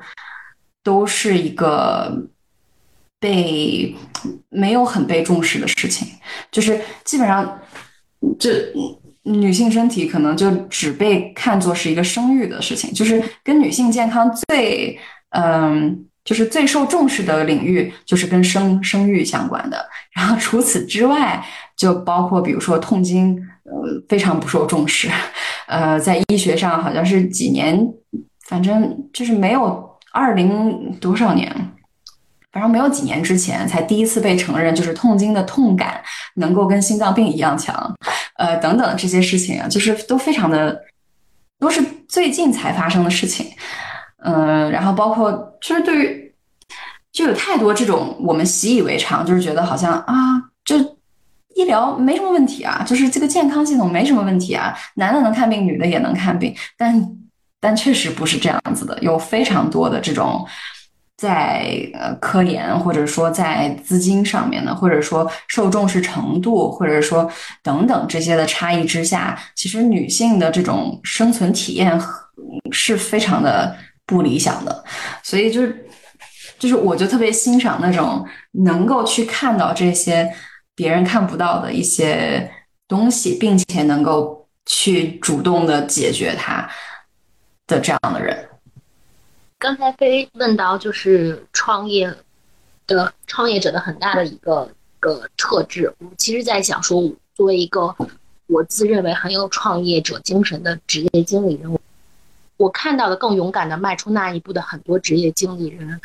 都是一个被没有很被重视的事情。就是基本上，这女性身体可能就只被看作是一个生育的事情，就是跟女性健康最嗯。就是最受重视的领域，就是跟生生育相关的。然后除此之外，就包括比如说痛经，呃，非常不受重视。呃，在医学上好像是几年，反正就是没有二零多少年，反正没有几年之前才第一次被承认，就是痛经的痛感能够跟心脏病一样强。呃，等等这些事情啊，就是都非常的，都是最近才发生的事情。嗯，然后包括就是对于，就有太多这种我们习以为常，就是觉得好像啊，就医疗没什么问题啊，就是这个健康系统没什么问题啊，男的能看病，女的也能看病，但但确实不是这样子的，有非常多的这种在呃科研或者说在资金上面的，或者说受重视程度，或者说等等这些的差异之下，其实女性的这种生存体验是非常的。不理想的，所以就是，就是我就特别欣赏那种能够去看到这些别人看不到的一些东西，并且能够去主动的解决它的这样的人。刚才飞问到，就是创业的创业者的很大的一个个特质，我其实在想说，作为一个我自认为很有创业者精神的职业经理人。我看到的更勇敢的迈出那一步的很多职业经理人，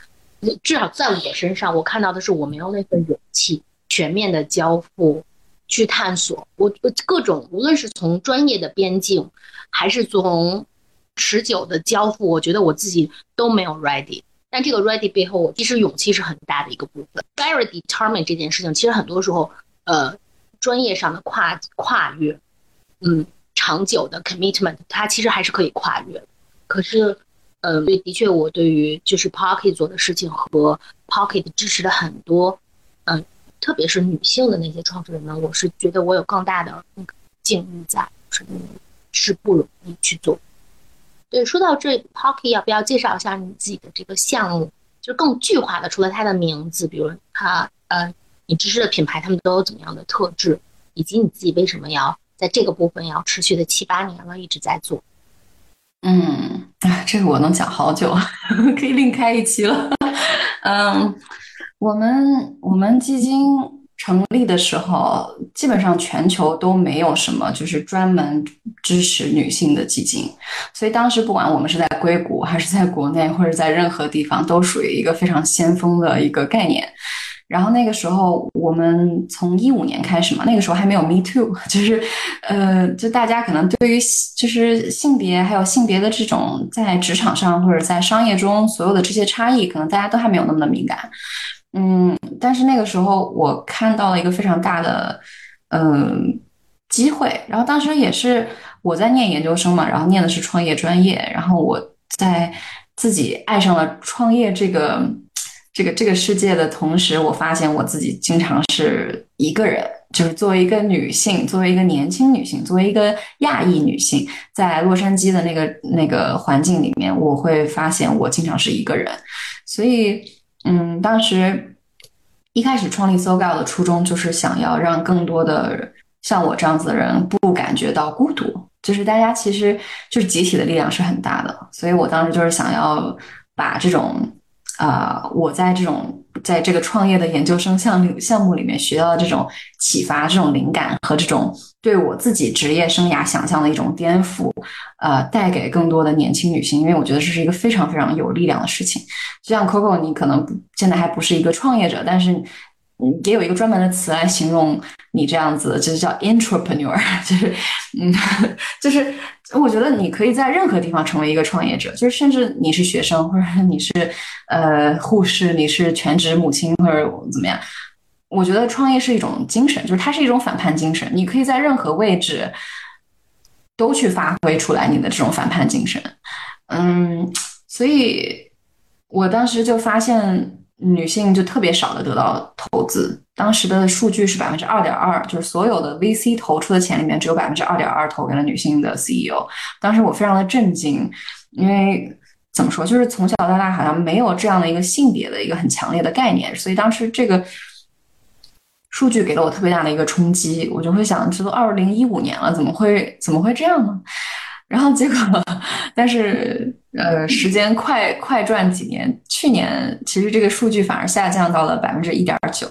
至少在我身上，我看到的是我没有那份勇气全面的交付，去探索我各种，无论是从专业的边境，还是从持久的交付，我觉得我自己都没有 ready。但这个 ready 背后，我其实勇气是很大的一个部分。Very determined 这件事情，其实很多时候，呃，专业上的跨跨越，嗯，长久的 commitment，它其实还是可以跨越。可是，嗯，的确，我对于就是 Pocket 做的事情和 Pocket 支持的很多，嗯，特别是女性的那些创始人呢，我是觉得我有更大的那个敬意在，是是不容易去做。对，说到这，Pocket 要不要介绍一下你自己的这个项目？就更具化的，除了它的名字，比如它，呃，你支持的品牌，他们都有怎么样的特质，以及你自己为什么要在这个部分要持续的七八年了，一直在做。嗯，这个我能讲好久，可以另开一期了。嗯，我们我们基金成立的时候，基本上全球都没有什么就是专门支持女性的基金，所以当时不管我们是在硅谷还是在国内或者在任何地方，都属于一个非常先锋的一个概念。然后那个时候，我们从一五年开始嘛，那个时候还没有 Me Too，就是，呃，就大家可能对于就是性别还有性别的这种在职场上或者在商业中所有的这些差异，可能大家都还没有那么的敏感，嗯，但是那个时候我看到了一个非常大的嗯机会，然后当时也是我在念研究生嘛，然后念的是创业专业，然后我在自己爱上了创业这个。这个这个世界的同时，我发现我自己经常是一个人，就是作为一个女性，作为一个年轻女性，作为一个亚裔女性，在洛杉矶的那个那个环境里面，我会发现我经常是一个人。所以，嗯，当时一开始创立 SoGo 的初衷就是想要让更多的像我这样子的人不感觉到孤独，就是大家其实就是集体的力量是很大的。所以我当时就是想要把这种。呃，我在这种在这个创业的研究生项项目里面学到的这种启发、这种灵感和这种对我自己职业生涯想象的一种颠覆，呃，带给更多的年轻女性，因为我觉得这是一个非常非常有力量的事情。就像 Coco，你可能现在还不是一个创业者，但是也有一个专门的词来形容你这样子，就是叫 entrepreneur，就是嗯，就是我觉得你可以在任何地方成为一个创业者，就是甚至你是学生，或者你是呃护士，你是全职母亲或者怎么样，我觉得创业是一种精神，就是它是一种反叛精神，你可以在任何位置都去发挥出来你的这种反叛精神，嗯，所以我当时就发现。女性就特别少的得到投资，当时的数据是百分之二点二，就是所有的 VC 投出的钱里面只有百分之二点二投给了女性的 CEO。当时我非常的震惊，因为怎么说，就是从小到大好像没有这样的一个性别的一个很强烈的概念，所以当时这个数据给了我特别大的一个冲击，我就会想，这都二零一五年了，怎么会怎么会这样呢？然后结果，但是呃，时间快快转几年，去年其实这个数据反而下降到了百分之一点九，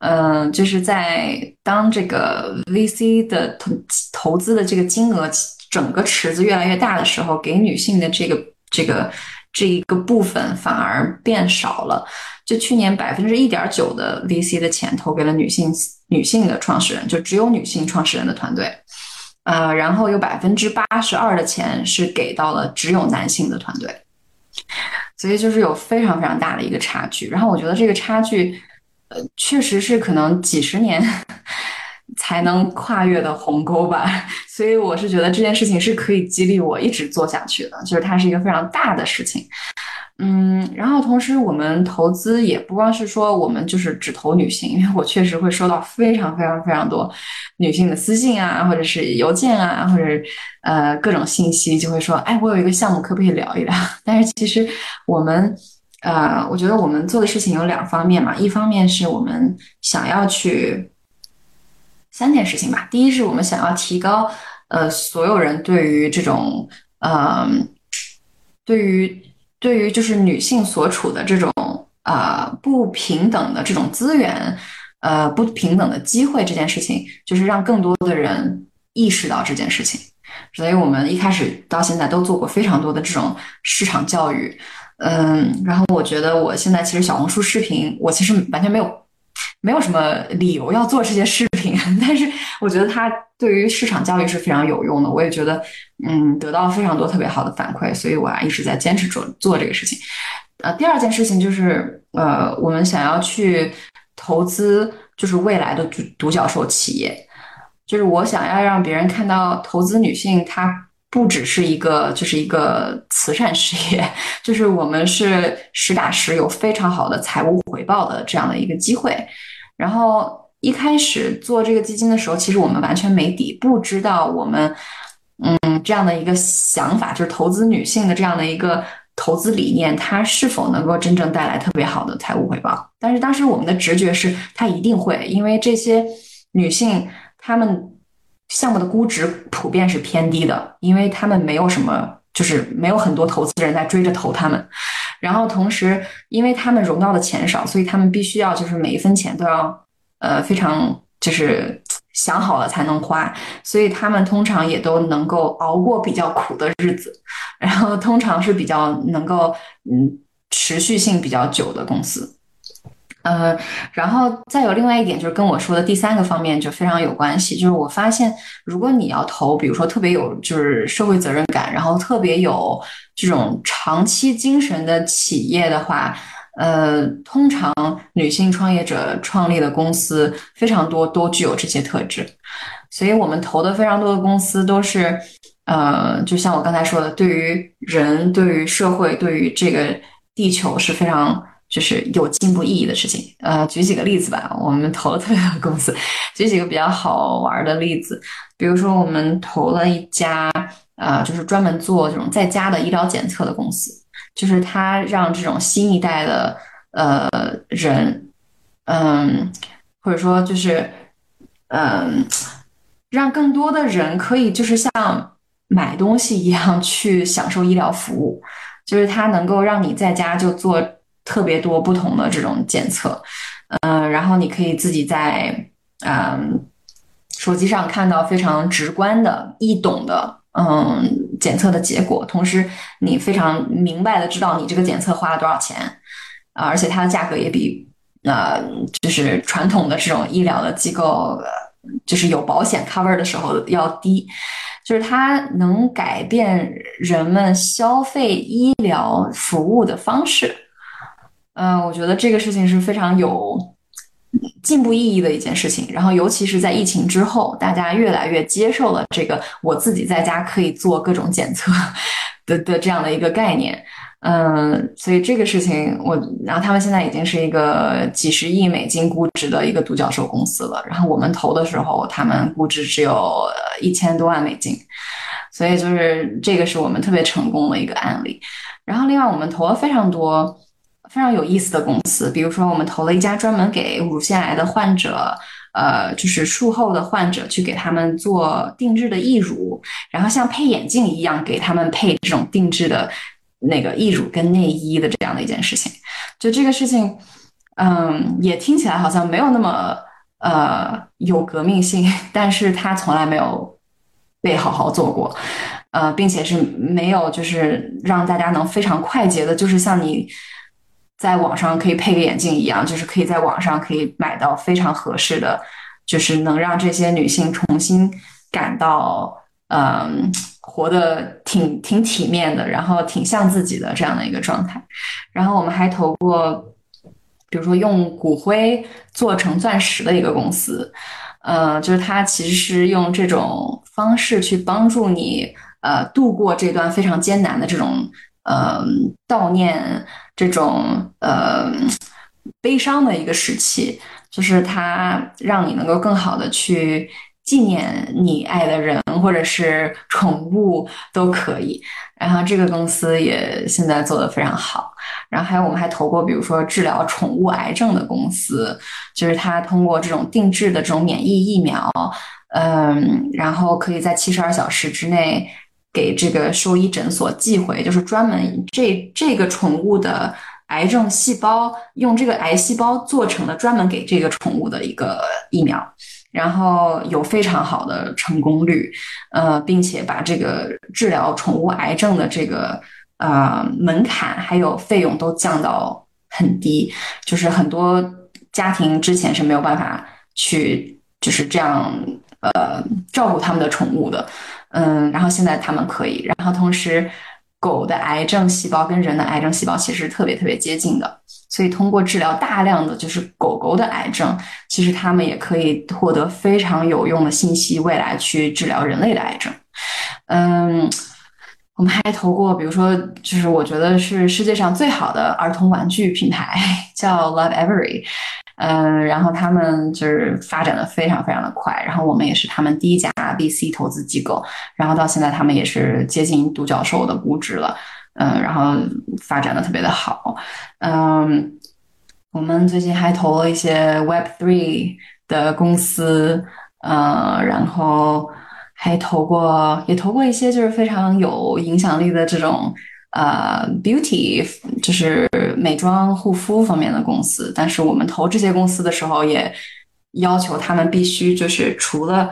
嗯，就是在当这个 VC 的投投资的这个金额整个池子越来越大的时候，给女性的这个这个这一个部分反而变少了。就去年百分之一点九的 VC 的钱投给了女性女性的创始人，就只有女性创始人的团队。呃，然后有百分之八十二的钱是给到了只有男性的团队，所以就是有非常非常大的一个差距。然后我觉得这个差距，呃，确实是可能几十年 才能跨越的鸿沟吧。所以我是觉得这件事情是可以激励我一直做下去的，就是它是一个非常大的事情。嗯，然后同时我们投资也不光是说我们就是只投女性，因为我确实会收到非常非常非常多女性的私信啊，或者是邮件啊，或者呃各种信息，就会说，哎，我有一个项目，可不可以聊一聊？但是其实我们呃，我觉得我们做的事情有两方面嘛，一方面是我们想要去三件事情吧，第一是我们想要提高呃所有人对于这种嗯对于对于就是女性所处的这种啊不平等的这种资源，呃不平等的机会这件事情，就是让更多的人意识到这件事情。所以我们一开始到现在都做过非常多的这种市场教育，嗯，然后我觉得我现在其实小红书视频，我其实完全没有没有什么理由要做这些视频，我觉得它对于市场教育是非常有用的。我也觉得。嗯，得到非常多特别好的反馈，所以我啊一直在坚持做做这个事情。呃，第二件事情就是，呃，我们想要去投资，就是未来的独独角兽企业，就是我想要让别人看到投资女性，它不只是一个就是一个慈善事业，就是我们是实打实有非常好的财务回报的这样的一个机会。然后一开始做这个基金的时候，其实我们完全没底，不知道我们。嗯，这样的一个想法，就是投资女性的这样的一个投资理念，它是否能够真正带来特别好的财务回报？但是当时我们的直觉是，它一定会，因为这些女性她们项目的估值普遍是偏低的，因为她们没有什么，就是没有很多投资人在追着投她们。然后同时，因为她们融到的钱少，所以她们必须要就是每一分钱都要呃非常就是。想好了才能花，所以他们通常也都能够熬过比较苦的日子，然后通常是比较能够嗯持续性比较久的公司，呃，然后再有另外一点就是跟我说的第三个方面就非常有关系，就是我发现如果你要投，比如说特别有就是社会责任感，然后特别有这种长期精神的企业的话。呃，通常女性创业者创立的公司非常多，都具有这些特质，所以我们投的非常多的公司都是，呃，就像我刚才说的，对于人、对于社会、对于这个地球是非常就是有进步意义的事情。呃，举几个例子吧，我们投了特别多公司，举几个比较好玩的例子，比如说我们投了一家，呃，就是专门做这种在家的医疗检测的公司。就是他让这种新一代的呃人，嗯，或者说就是嗯，让更多的人可以就是像买东西一样去享受医疗服务，就是它能够让你在家就做特别多不同的这种检测，嗯，然后你可以自己在嗯手机上看到非常直观的、易懂的。嗯，检测的结果，同时你非常明白的知道你这个检测花了多少钱啊，而且它的价格也比呃，就是传统的这种医疗的机构，就是有保险 cover 的时候要低，就是它能改变人们消费医疗服务的方式。嗯，我觉得这个事情是非常有进步意义的一件事情。然后，尤其是在疫情之后，大家越来越接受了这个我自己在家可以做各种检测的的这样的一个概念。嗯，所以这个事情我，然后他们现在已经是一个几十亿美金估值的一个独角兽公司了。然后我们投的时候，他们估值只有一千多万美金，所以就是这个是我们特别成功的一个案例。然后另外我们投了非常多非常有意思的公司，比如说我们投了一家专门给乳腺癌的患者，呃，就是术后的患者去给他们做定制的义乳，然后像配眼镜一样给他们配这种定制的。那个义乳跟内衣的这样的一件事情，就这个事情，嗯，也听起来好像没有那么呃有革命性，但是他从来没有被好好做过，呃，并且是没有就是让大家能非常快捷的，就是像你在网上可以配个眼镜一样，就是可以在网上可以买到非常合适的，就是能让这些女性重新感到。嗯，活得挺挺体面的，然后挺像自己的这样的一个状态。然后我们还投过，比如说用骨灰做成钻石的一个公司，呃，就是它其实是用这种方式去帮助你，呃，度过这段非常艰难的这种，呃，悼念这种呃悲伤的一个时期，就是它让你能够更好的去。纪念你爱的人或者是宠物都可以，然后这个公司也现在做的非常好。然后还有我们还投过，比如说治疗宠物癌症的公司，就是它通过这种定制的这种免疫疫苗，嗯，然后可以在七十二小时之内给这个兽医诊所寄回，就是专门这这个宠物的癌症细胞，用这个癌细胞做成了专门给这个宠物的一个疫苗。然后有非常好的成功率，呃，并且把这个治疗宠物癌症的这个呃门槛还有费用都降到很低，就是很多家庭之前是没有办法去就是这样呃照顾他们的宠物的，嗯，然后现在他们可以，然后同时狗的癌症细胞跟人的癌症细胞其实特别特别接近的。所以，通过治疗大量的就是狗狗的癌症，其实他们也可以获得非常有用的信息，未来去治疗人类的癌症。嗯，我们还投过，比如说，就是我觉得是世界上最好的儿童玩具品牌，叫 Love Every。嗯，然后他们就是发展的非常非常的快，然后我们也是他们第一家 VC 投资机构，然后到现在他们也是接近独角兽的估值了。嗯，然后发展的特别的好，嗯，我们最近还投了一些 Web Three 的公司，嗯，然后还投过，也投过一些就是非常有影响力的这种呃 Beauty，就是美妆护肤方面的公司。但是我们投这些公司的时候，也要求他们必须就是除了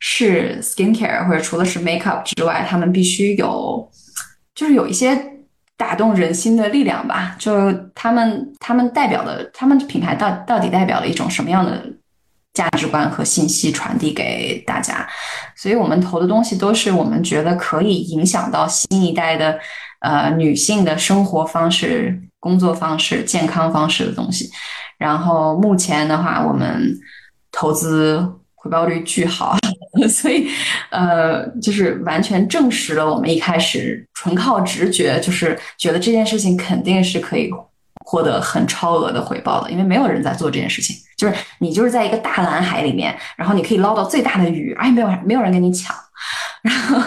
是 Skincare 或者除了是 Makeup 之外，他们必须有。就是有一些打动人心的力量吧，就他们他们代表的他们品牌到到底代表了一种什么样的价值观和信息传递给大家，所以我们投的东西都是我们觉得可以影响到新一代的呃女性的生活方式、工作方式、健康方式的东西。然后目前的话，我们投资。回报率巨好，所以，呃，就是完全证实了我们一开始纯靠直觉，就是觉得这件事情肯定是可以获得很超额的回报的，因为没有人在做这件事情。就是你就是在一个大蓝海里面，然后你可以捞到最大的鱼，而且没有没有人跟你抢，然后，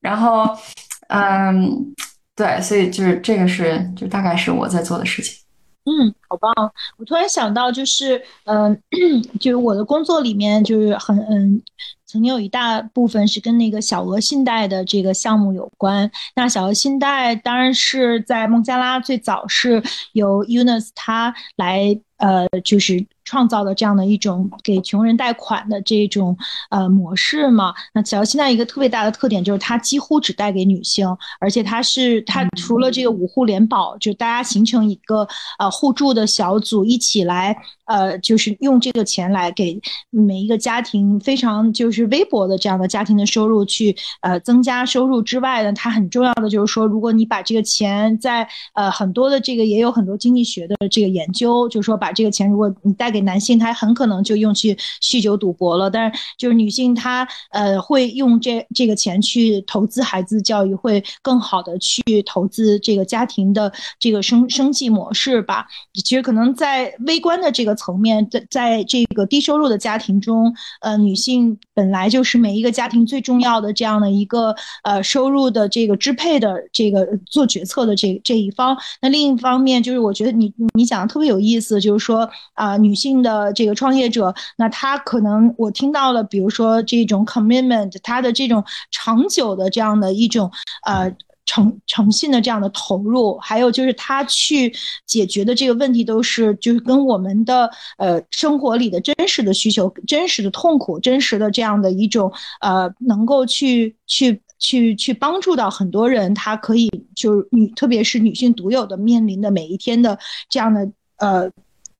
然后，嗯，对，所以就是这个是就大概是我在做的事情。嗯，好棒！我突然想到，就是，嗯，就是我的工作里面，就是很，嗯，曾经有一大部分是跟那个小额信贷的这个项目有关。那小额信贷当然是在孟加拉最早是由 Unis 他来呃，就是创造的这样的一种给穷人贷款的这种呃模式嘛。那小额信贷一个特别大的特点就是它几乎只贷给女性，而且它是它除了这个五户联保，就大家形成一个呃互助的小组，一起来呃就是用这个钱来给每一个家庭非常就是微薄的这样的家庭的收入去呃增加收入之外呢，它很重要的就是说，如果你把这个钱在呃很多的这个也有很多经济学的这个研究，就是说把把这个钱如果你贷给男性，他很可能就用去酗酒赌博了，但是就是女性她呃会用这这个钱去投资孩子教育，会更好的去投资这个家庭的这个生生计模式吧。其实可能在微观的这个层面，在在这个低收入的家庭中，呃，女性本来就是每一个家庭最重要的这样的一个呃收入的这个支配的这个做决策的这这一方。那另一方面就是我觉得你你讲的特别有意思，就说啊、女性的这个创业者，那她可能我听到了，比如说这种 commitment，她的这种长久的这样的一种呃。诚诚信的这样的投入，还有就是他去解决的这个问题，都是就是跟我们的呃生活里的真实的需求、真实的痛苦、真实的这样的一种呃，能够去去去去帮助到很多人，他可以就是女，特别是女性独有的面临的每一天的这样的呃。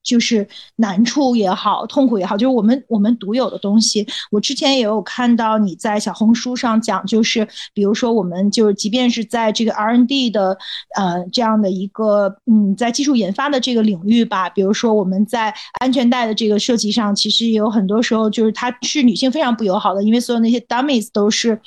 就是难处也好，痛苦也好，就是我们我们独有的东西。我之前也有看到你在小红书上讲，就是比如说我们就是即便是在这个 R N D 的呃这样的一个嗯在技术研发的这个领域吧，比如说我们在安全带的这个设计上，其实也有很多时候就是它是女性非常不友好的，因为所有那些 dummies 都是。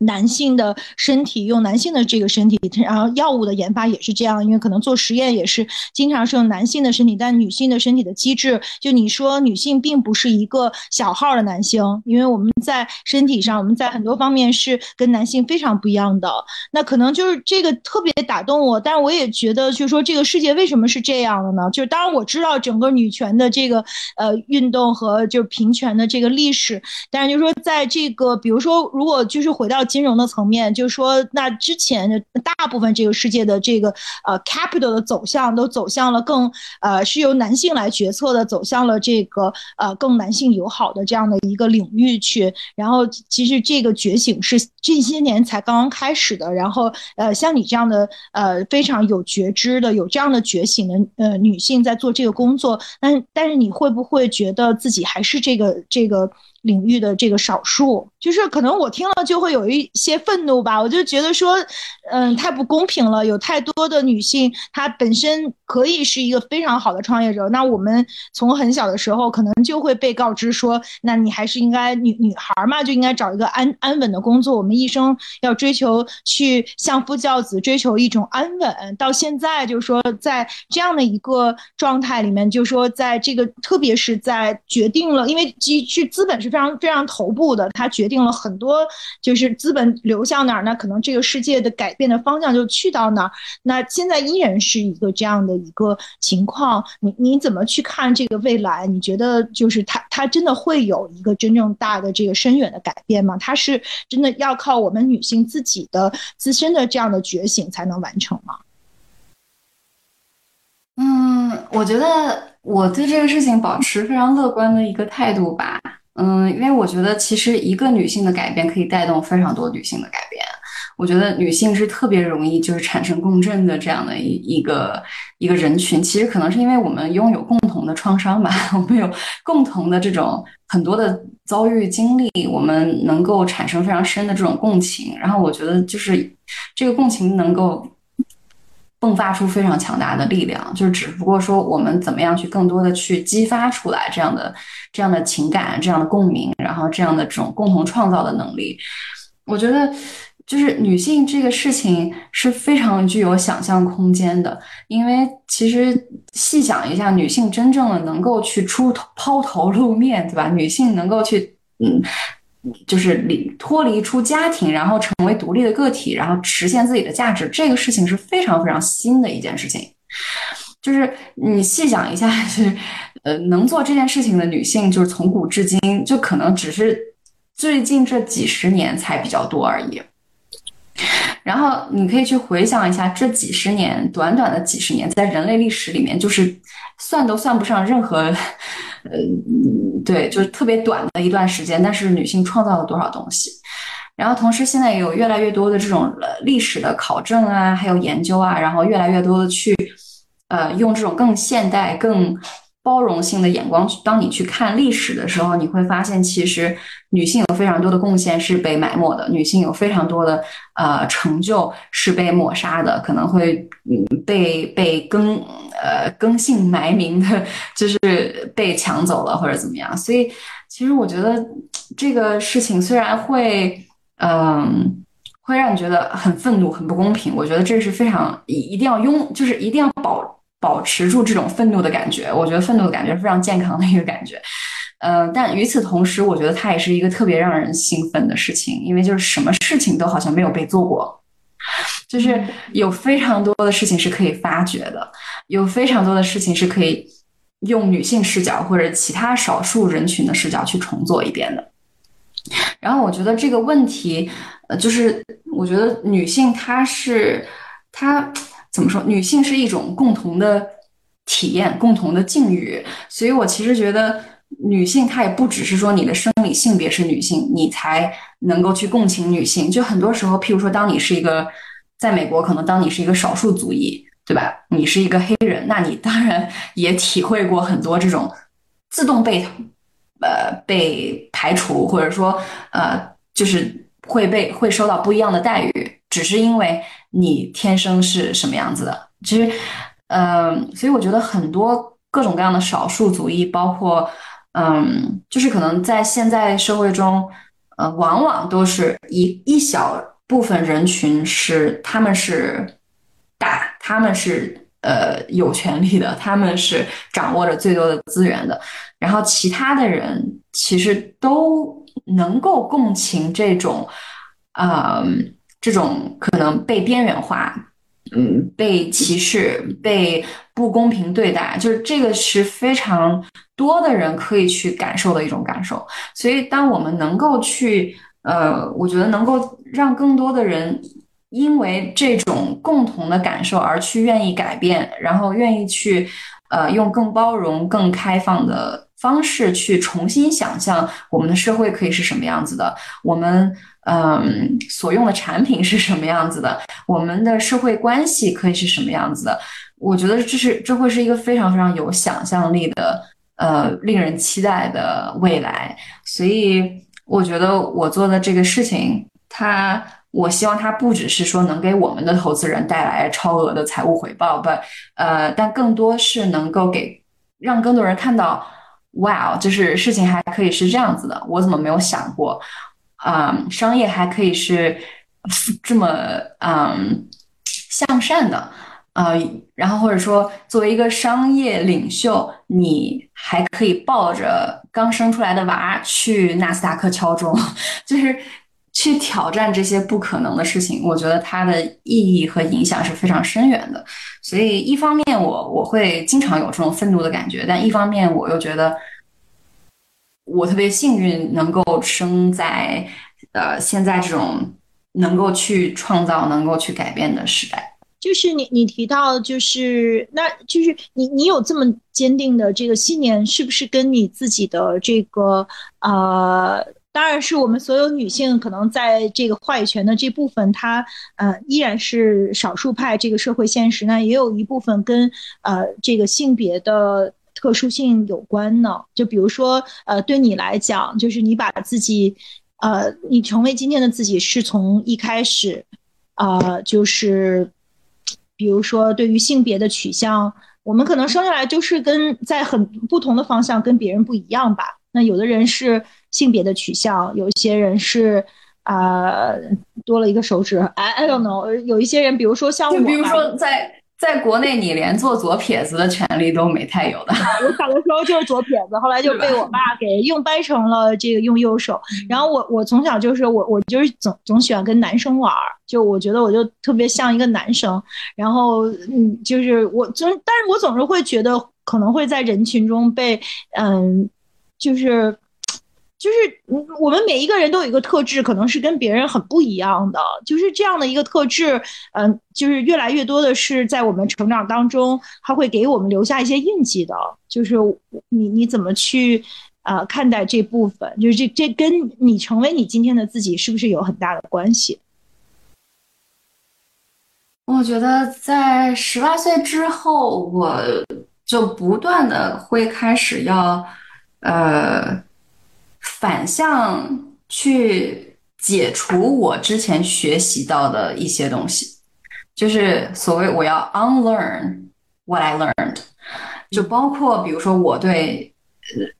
男性的身体用男性的这个身体，然后药物的研发也是这样，因为可能做实验也是经常是用男性的身体，但女性的身体的机制，就你说女性并不是一个小号的男性，因为我们在身体上，我们在很多方面是跟男性非常不一样的。那可能就是这个特别打动我，但我也觉得，就是说这个世界为什么是这样的呢？就是当然我知道整个女权的这个呃运动和就是平权的这个历史，但是就是说在这个比如说如果就是回到金融的层面，就是说，那之前大部分这个世界的这个呃 capital 的走向都走向了更呃是由男性来决策的，走向了这个呃更男性友好的这样的一个领域去。然后其实这个觉醒是这些年才刚刚开始的。然后呃像你这样的呃非常有觉知的、有这样的觉醒的呃女性在做这个工作，但但是你会不会觉得自己还是这个这个？领域的这个少数，就是可能我听了就会有一些愤怒吧。我就觉得说，嗯，太不公平了。有太多的女性，她本身可以是一个非常好的创业者。那我们从很小的时候，可能就会被告知说，那你还是应该女女孩嘛，就应该找一个安安稳的工作。我们一生要追求去相夫教子，追求一种安稳。到现在就是说，在这样的一个状态里面，就是说，在这个特别是在决定了，因为基去资本是。非常非常头部的，它决定了很多，就是资本流向哪儿，那可能这个世界的改变的方向就去到哪儿。那现在依然是一个这样的一个情况，你你怎么去看这个未来？你觉得就是它它真的会有一个真正大的这个深远的改变吗？它是真的要靠我们女性自己的自身的这样的觉醒才能完成吗？嗯，我觉得我对这个事情保持非常乐观的一个态度吧。嗯，因为我觉得其实一个女性的改变可以带动非常多女性的改变。我觉得女性是特别容易就是产生共振的这样的一一个一个人群。其实可能是因为我们拥有共同的创伤吧，我们有共同的这种很多的遭遇经历，我们能够产生非常深的这种共情。然后我觉得就是这个共情能够。迸发出非常强大的力量，就是只不过说我们怎么样去更多的去激发出来这样的这样的情感、这样的共鸣，然后这样的这种共同创造的能力。我觉得，就是女性这个事情是非常具有想象空间的，因为其实细想一下，女性真正的能够去出头抛头露面，对吧？女性能够去嗯。就是离脱离出家庭，然后成为独立的个体，然后实现自己的价值，这个事情是非常非常新的一件事情。就是你细想一下，就是呃，能做这件事情的女性，就是从古至今就可能只是最近这几十年才比较多而已。然后你可以去回想一下这几十年，短短的几十年，在人类历史里面，就是算都算不上任何，呃，对，就是特别短的一段时间，但是女性创造了多少东西。然后同时，现在也有越来越多的这种历史的考证啊，还有研究啊，然后越来越多的去，呃，用这种更现代、更包容性的眼光，当你去看历史的时候，你会发现，其实女性有非常多的贡献是被埋没的，女性有非常多的呃成就是被抹杀的，可能会嗯被被更呃更姓埋名的，就是被抢走了或者怎么样。所以，其实我觉得这个事情虽然会。嗯，会让你觉得很愤怒、很不公平。我觉得这是非常一一定要拥，就是一定要保保持住这种愤怒的感觉。我觉得愤怒的感觉是非常健康的一个感觉。嗯，但与此同时，我觉得它也是一个特别让人兴奋的事情，因为就是什么事情都好像没有被做过，就是有非常多的事情是可以发掘的，有非常多的事情是可以用女性视角或者其他少数人群的视角去重做一遍的。然后我觉得这个问题，呃，就是我觉得女性她是她怎么说？女性是一种共同的体验，共同的境遇。所以我其实觉得女性她也不只是说你的生理性别是女性，你才能够去共情女性。就很多时候，譬如说，当你是一个在美国，可能当你是一个少数族裔，对吧？你是一个黑人，那你当然也体会过很多这种自动被。呃，被排除，或者说，呃，就是会被会受到不一样的待遇，只是因为你天生是什么样子的。其实，嗯，所以我觉得很多各种各样的少数族裔，包括，嗯，就是可能在现在社会中，呃，往往都是一一小部分人群是他们是大，他们是。呃，有权利的，他们是掌握着最多的资源的，然后其他的人其实都能够共情这种，呃，这种可能被边缘化，嗯，被歧视、被不公平对待，就是这个是非常多的人可以去感受的一种感受。所以，当我们能够去，呃，我觉得能够让更多的人。因为这种共同的感受而去愿意改变，然后愿意去，呃，用更包容、更开放的方式去重新想象我们的社会可以是什么样子的，我们嗯所用的产品是什么样子的，我们的社会关系可以是什么样子的。我觉得这是这会是一个非常非常有想象力的，呃，令人期待的未来。所以我觉得我做的这个事情，它。我希望它不只是说能给我们的投资人带来超额的财务回报，不，呃，但更多是能够给让更多人看到，哇，就是事情还可以是这样子的，我怎么没有想过？啊，商业还可以是这么嗯向善的，呃，然后或者说作为一个商业领袖，你还可以抱着刚生出来的娃去纳斯达克敲钟，就是。去挑战这些不可能的事情，我觉得它的意义和影响是非常深远的。所以，一方面我我会经常有这种愤怒的感觉，但一方面我又觉得我特别幸运，能够生在呃现在这种能够去创造、能够去改变的时代。就是你你提到，就是那就是你你有这么坚定的这个信念，是不是跟你自己的这个呃？当然是我们所有女性可能在这个话语权的这部分，她呃依然是少数派这个社会现实呢，也有一部分跟呃这个性别的特殊性有关呢。就比如说呃对你来讲，就是你把自己呃你成为今天的自己是从一开始啊，就是比如说对于性别的取向，我们可能生下来就是跟在很不同的方向跟别人不一样吧。那有的人是。性别的取向，有些人是啊多了一个手指，I I don't know。有一些人，比如说像我，比如说在在国内，你连做左撇子的权利都没太有的。我小的时候就是左撇子，后来就被我爸给用掰成了这个用右手。然后我我从小就是我我就是总总喜欢跟男生玩，就我觉得我就特别像一个男生。然后嗯，就是我总，但是我总是会觉得可能会在人群中被嗯，就是。就是我们每一个人都有一个特质，可能是跟别人很不一样的。就是这样的一个特质，嗯，就是越来越多的是在我们成长当中，它会给我们留下一些印记的。就是你你怎么去啊看待这部分？就是这这跟你成为你今天的自己是不是有很大的关系？我觉得在十八岁之后，我就不断的会开始要，呃，反向去解除我之前学习到的一些东西，就是所谓我要 unlearn what I learned，就包括比如说我对。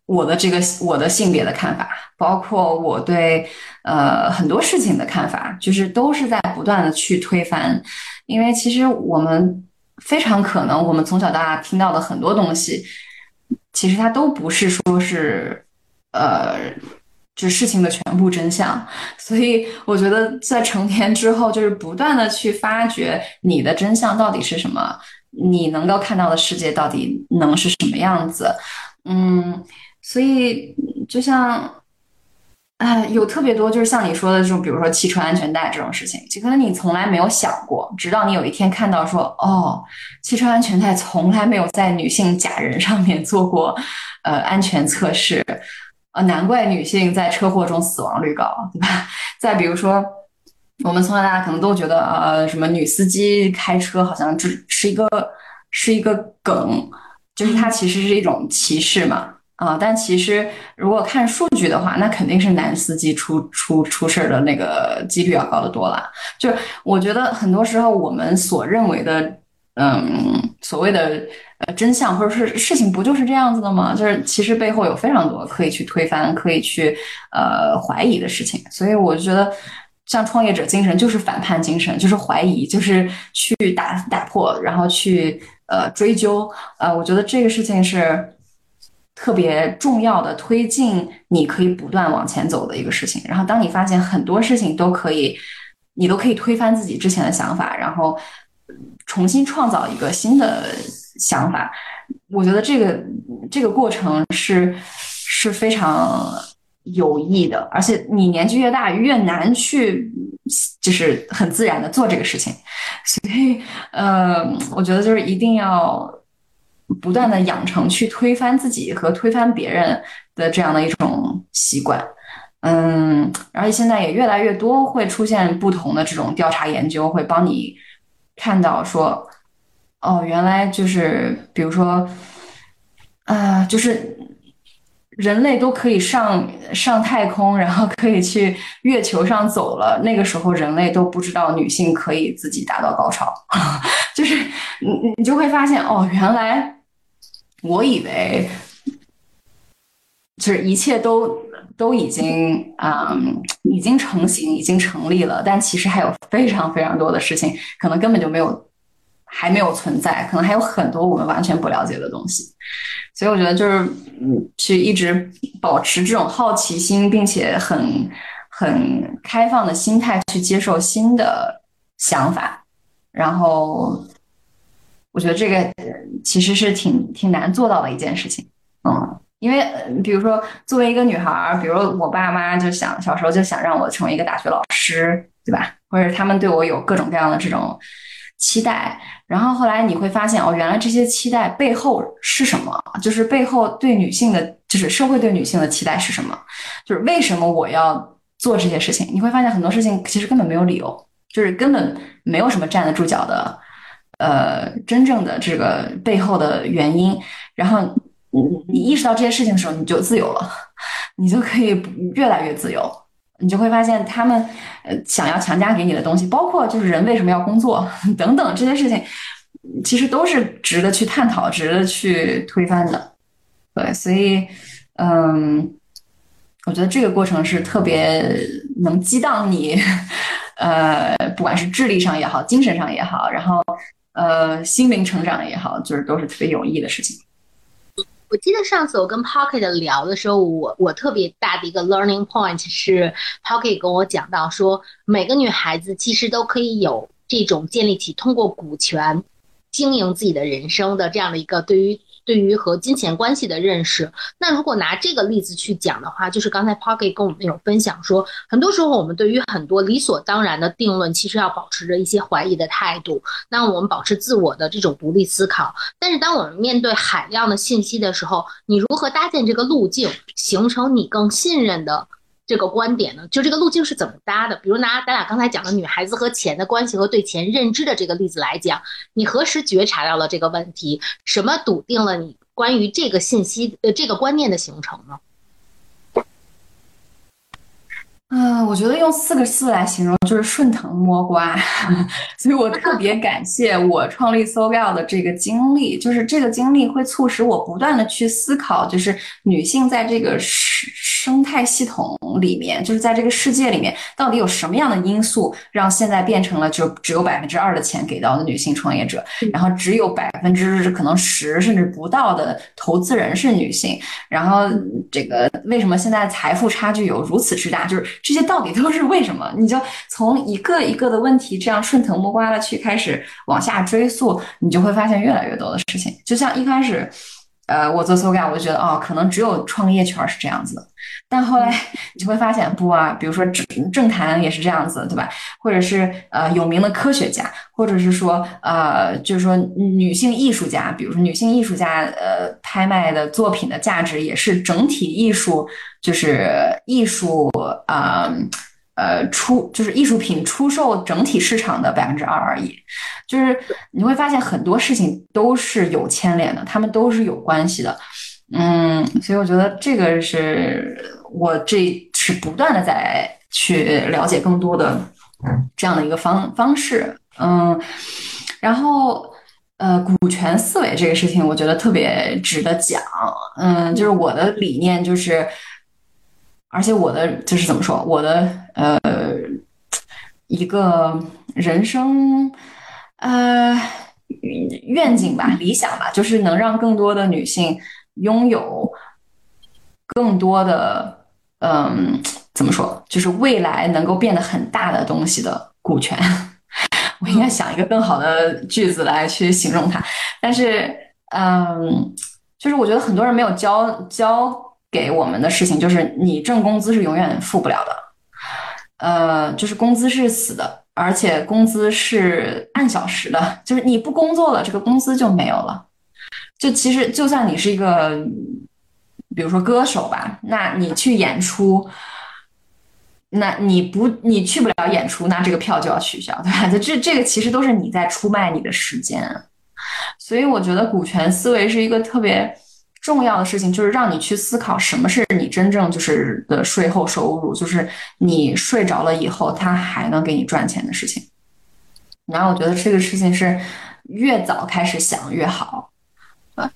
我的这个我的性别的看法，包括我对呃很多事情的看法，就是都是在不断的去推翻。因为其实我们非常可能，我们从小到大听到的很多东西，其实它都不是说是呃，就事情的全部真相。所以我觉得在成年之后，就是不断的去发掘你的真相到底是什么，你能够看到的世界到底能是什么样子。嗯，所以就像，啊，有特别多就是像你说的这种，比如说汽车安全带这种事情，就可能你从来没有想过，直到你有一天看到说，哦，汽车安全带从来没有在女性假人上面做过，呃，安全测试，呃，难怪女性在车祸中死亡率高，对吧？再比如说，我们从小到大可能都觉得，呃，什么女司机开车好像只是一个是一个梗。就是它其实是一种歧视嘛，啊，但其实如果看数据的话，那肯定是男司机出出出事儿的那个几率要高得多啦。就是我觉得很多时候我们所认为的，嗯，所谓的呃真相或者是事情，不就是这样子的吗？就是其实背后有非常多可以去推翻、可以去呃怀疑的事情。所以我觉得。像创业者精神就是反叛精神，就是怀疑，就是去打打破，然后去呃追究，呃，我觉得这个事情是特别重要的，推进你可以不断往前走的一个事情。然后当你发现很多事情都可以，你都可以推翻自己之前的想法，然后重新创造一个新的想法，我觉得这个这个过程是是非常。有益的，而且你年纪越大越难去，就是很自然的做这个事情，所以，呃，我觉得就是一定要不断的养成去推翻自己和推翻别人的这样的一种习惯，嗯，而且现在也越来越多会出现不同的这种调查研究，会帮你看到说，哦，原来就是比如说，啊，就是。人类都可以上上太空，然后可以去月球上走了。那个时候，人类都不知道女性可以自己达到高潮，就是你你就会发现哦，原来我以为就是一切都都已经嗯已经成型，已经成立了，但其实还有非常非常多的事情，可能根本就没有还没有存在，可能还有很多我们完全不了解的东西。所以我觉得就是，嗯，去一直保持这种好奇心，并且很很开放的心态去接受新的想法，然后我觉得这个其实是挺挺难做到的一件事情，嗯，因为比如说作为一个女孩，比如我爸妈就想小时候就想让我成为一个大学老师，对吧？或者他们对我有各种各样的这种。期待，然后后来你会发现哦，原来这些期待背后是什么？就是背后对女性的，就是社会对女性的期待是什么？就是为什么我要做这些事情？你会发现很多事情其实根本没有理由，就是根本没有什么站得住脚的，呃，真正的这个背后的原因。然后你你意识到这些事情的时候，你就自由了，你就可以越来越自由。你就会发现，他们呃想要强加给你的东西，包括就是人为什么要工作 等等这些事情，其实都是值得去探讨、值得去推翻的。对，所以嗯，我觉得这个过程是特别能激荡你，呃，不管是智力上也好，精神上也好，然后呃心灵成长也好，就是都是特别有益的事情。我记得上次我跟 Pocket 聊的时候，我我特别大的一个 learning point 是 Pocket 跟我讲到说，每个女孩子其实都可以有这种建立起通过股权经营自己的人生的这样的一个对于对于和金钱关系的认识。那如果拿这个例子去讲的话，就是刚才 Pocket 跟我们有分享说，很多时候我们对于很多理所当然的定论，其实要保持着一些怀疑的态度。那我们保持自我的这种独立思考。但是当我们面对海量的信息的时候，你如何搭建这个路径，形成你更信任的？这个观点呢，就这个路径是怎么搭的？比如拿咱俩刚才讲的女孩子和钱的关系和对钱认知的这个例子来讲，你何时觉察到了这个问题？什么笃定了你关于这个信息呃这个观念的形成呢？嗯，我觉得用四个字来形容就是顺藤摸瓜，所以我特别感谢我创立 SoGal 的这个经历，就是这个经历会促使我不断的去思考，就是女性在这个生生态系统里面，就是在这个世界里面，到底有什么样的因素让现在变成了就只有百分之二的钱给到的女性创业者，然后只有百分之可能十甚至不到的投资人是女性，然后这个为什么现在财富差距有如此之大，就是。这些到底都是为什么？你就从一个一个的问题这样顺藤摸瓜的去开始往下追溯，你就会发现越来越多的事情。就像一开始，呃，我做 SoGal，我就觉得哦，可能只有创业圈是这样子的。但后来你就会发现不啊，比如说政政坛也是这样子，对吧？或者是呃有名的科学家，或者是说呃就是说女性艺术家，比如说女性艺术家呃拍卖的作品的价值也是整体艺术。就是艺术，啊，呃，呃出就是艺术品出售整体市场的百分之二而已。就是你会发现很多事情都是有牵连的，他们都是有关系的。嗯，所以我觉得这个是我这是不断的在去了解更多的这样的一个方方式。嗯，然后。呃，股权思维这个事情，我觉得特别值得讲。嗯，就是我的理念就是。而且我的就是怎么说，我的呃一个人生呃愿景吧、理想吧，就是能让更多的女性拥有更多的嗯怎么说，就是未来能够变得很大的东西的股权。我应该想一个更好的句子来去形容它，但是嗯，就是我觉得很多人没有教教。给我们的事情就是，你挣工资是永远付不了的，呃，就是工资是死的，而且工资是按小时的，就是你不工作了，这个工资就没有了。就其实就算你是一个，比如说歌手吧，那你去演出，那你不你去不了演出，那这个票就要取消，对吧？这这个其实都是你在出卖你的时间，所以我觉得股权思维是一个特别。重要的事情就是让你去思考什么是你真正就是的税后收入，就是你睡着了以后，他还能给你赚钱的事情。然后我觉得这个事情是越早开始想越好，啊。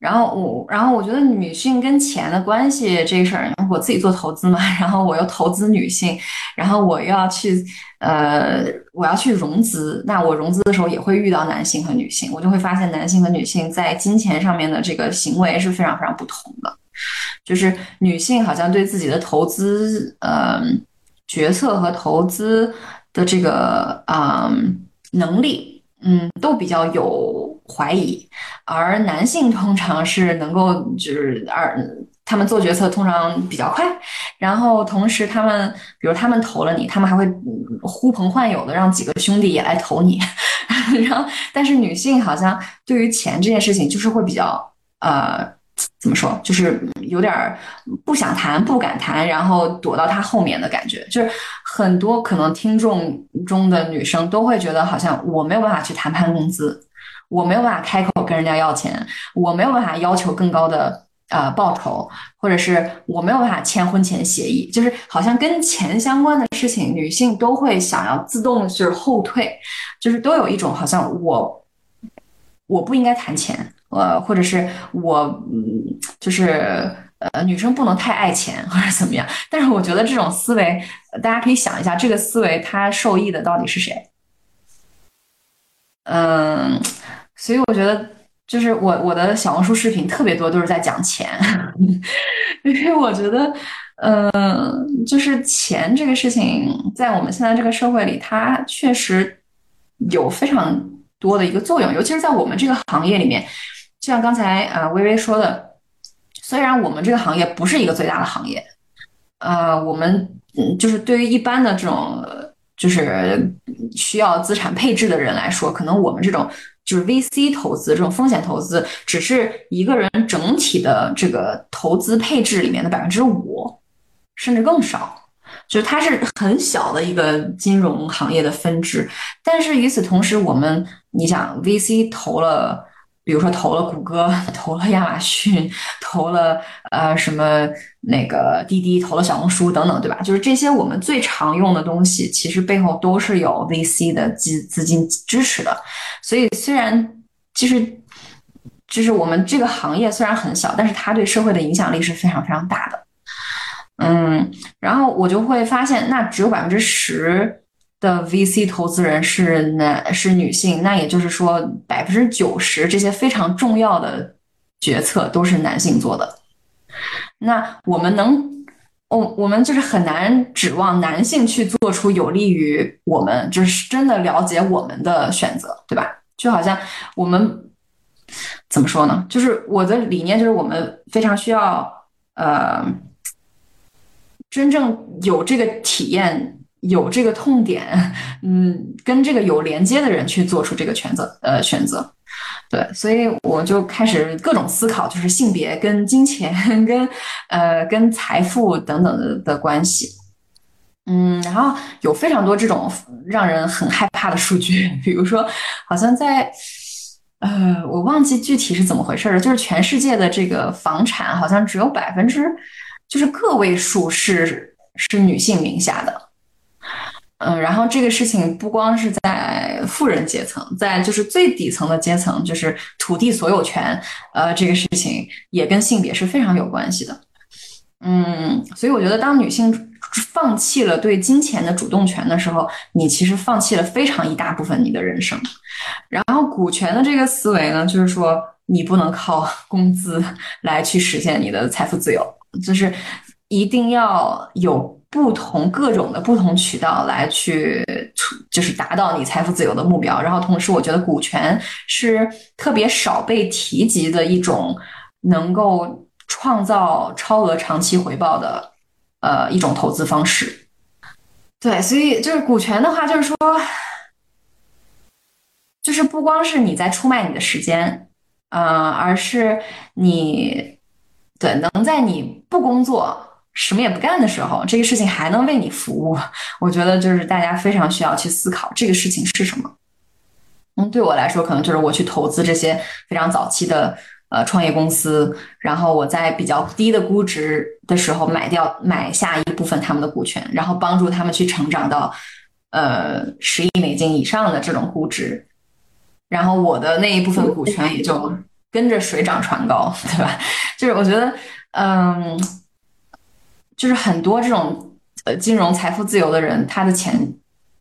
然后我，然后我觉得女性跟钱的关系这事儿，我自己做投资嘛，然后我又投资女性，然后我又要去，呃，我要去融资，那我融资的时候也会遇到男性和女性，我就会发现男性和女性在金钱上面的这个行为是非常非常不同的，就是女性好像对自己的投资，呃，决策和投资的这个啊能力，嗯，都比较有。怀疑，而男性通常是能够，就是而他们做决策通常比较快，然后同时他们，比如他们投了你，他们还会呼朋唤友的让几个兄弟也来投你，然后但是女性好像对于钱这件事情就是会比较呃怎么说，就是有点不想谈、不敢谈，然后躲到他后面的感觉，就是很多可能听众中的女生都会觉得好像我没有办法去谈判工资。我没有办法开口跟人家要钱，我没有办法要求更高的呃报酬，或者是我没有办法签婚前协议，就是好像跟钱相关的事情，女性都会想要自动就是后退，就是都有一种好像我我不应该谈钱，呃，或者是我嗯，就是呃，女生不能太爱钱或者怎么样。但是我觉得这种思维，大家可以想一下，这个思维它受益的到底是谁？嗯。所以我觉得，就是我我的小红书视频特别多都是在讲钱，因为我觉得，嗯，就是钱这个事情，在我们现在这个社会里，它确实有非常多的一个作用，尤其是在我们这个行业里面，就像刚才呃微微说的，虽然我们这个行业不是一个最大的行业，呃，我们嗯就是对于一般的这种就是需要资产配置的人来说，可能我们这种就是 VC 投资这种风险投资，只是一个人整体的这个投资配置里面的百分之五，甚至更少。就是它是很小的一个金融行业的分支，但是与此同时，我们你想 VC 投了，比如说投了谷歌，投了亚马逊，投了呃什么那个滴滴，投了小红书等等，对吧？就是这些我们最常用的东西，其实背后都是有 VC 的资资金支持的。所以虽然其实就是我们这个行业虽然很小，但是它对社会的影响力是非常非常大的。嗯，然后我就会发现，那只有百分之十的 VC 投资人是男是女性，那也就是说百分之九十这些非常重要的决策都是男性做的。那我们能，我我们就是很难指望男性去做出有利于我们，就是真的了解我们的选择，对吧？就好像我们怎么说呢？就是我的理念就是我们非常需要呃。真正有这个体验、有这个痛点，嗯，跟这个有连接的人去做出这个选择，呃，选择，对，所以我就开始各种思考，就是性别跟金钱、跟呃、跟财富等等的的关系，嗯，然后有非常多这种让人很害怕的数据，比如说，好像在呃，我忘记具体是怎么回事了，就是全世界的这个房产好像只有百分之。就是个位数是是女性名下的，嗯，然后这个事情不光是在富人阶层，在就是最底层的阶层，就是土地所有权，呃，这个事情也跟性别是非常有关系的，嗯，所以我觉得当女性放弃了对金钱的主动权的时候，你其实放弃了非常一大部分你的人生。然后股权的这个思维呢，就是说你不能靠工资来去实现你的财富自由。就是一定要有不同各种的不同渠道来去，就是达到你财富自由的目标。然后同时，我觉得股权是特别少被提及的一种能够创造超额长期回报的呃一种投资方式。对，所以就是股权的话，就是说，就是不光是你在出卖你的时间，呃，而是你。对，能在你不工作、什么也不干的时候，这个事情还能为你服务，我觉得就是大家非常需要去思考这个事情是什么。嗯，对我来说，可能就是我去投资这些非常早期的呃创业公司，然后我在比较低的估值的时候买掉买下一部分他们的股权，然后帮助他们去成长到呃十亿美金以上的这种估值，然后我的那一部分股权也就。跟着水涨船高，对吧？就是我觉得，嗯，就是很多这种呃金融财富自由的人，他的钱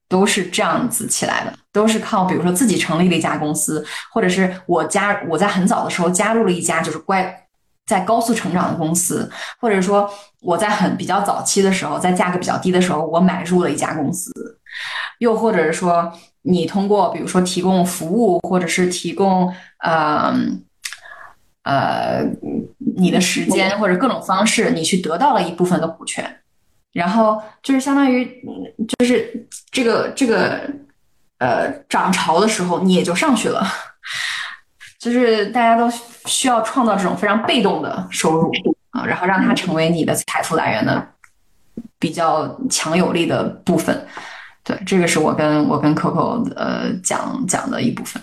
都是这样子起来的，都是靠比如说自己成立了一家公司，或者是我加我在很早的时候加入了一家就是乖在高速成长的公司，或者说我在很比较早期的时候，在价格比较低的时候，我买入了一家公司，又或者是说你通过比如说提供服务，或者是提供嗯。呃，呃你的时间或者各种方式，你去得到了一部分的股权，然后就是相当于，就是这个这个呃涨潮的时候，你也就上去了。就是大家都需要创造这种非常被动的收入啊，然后让它成为你的财富来源的比较强有力的部分。对，这个是我跟我跟 Coco 呃讲讲的一部分。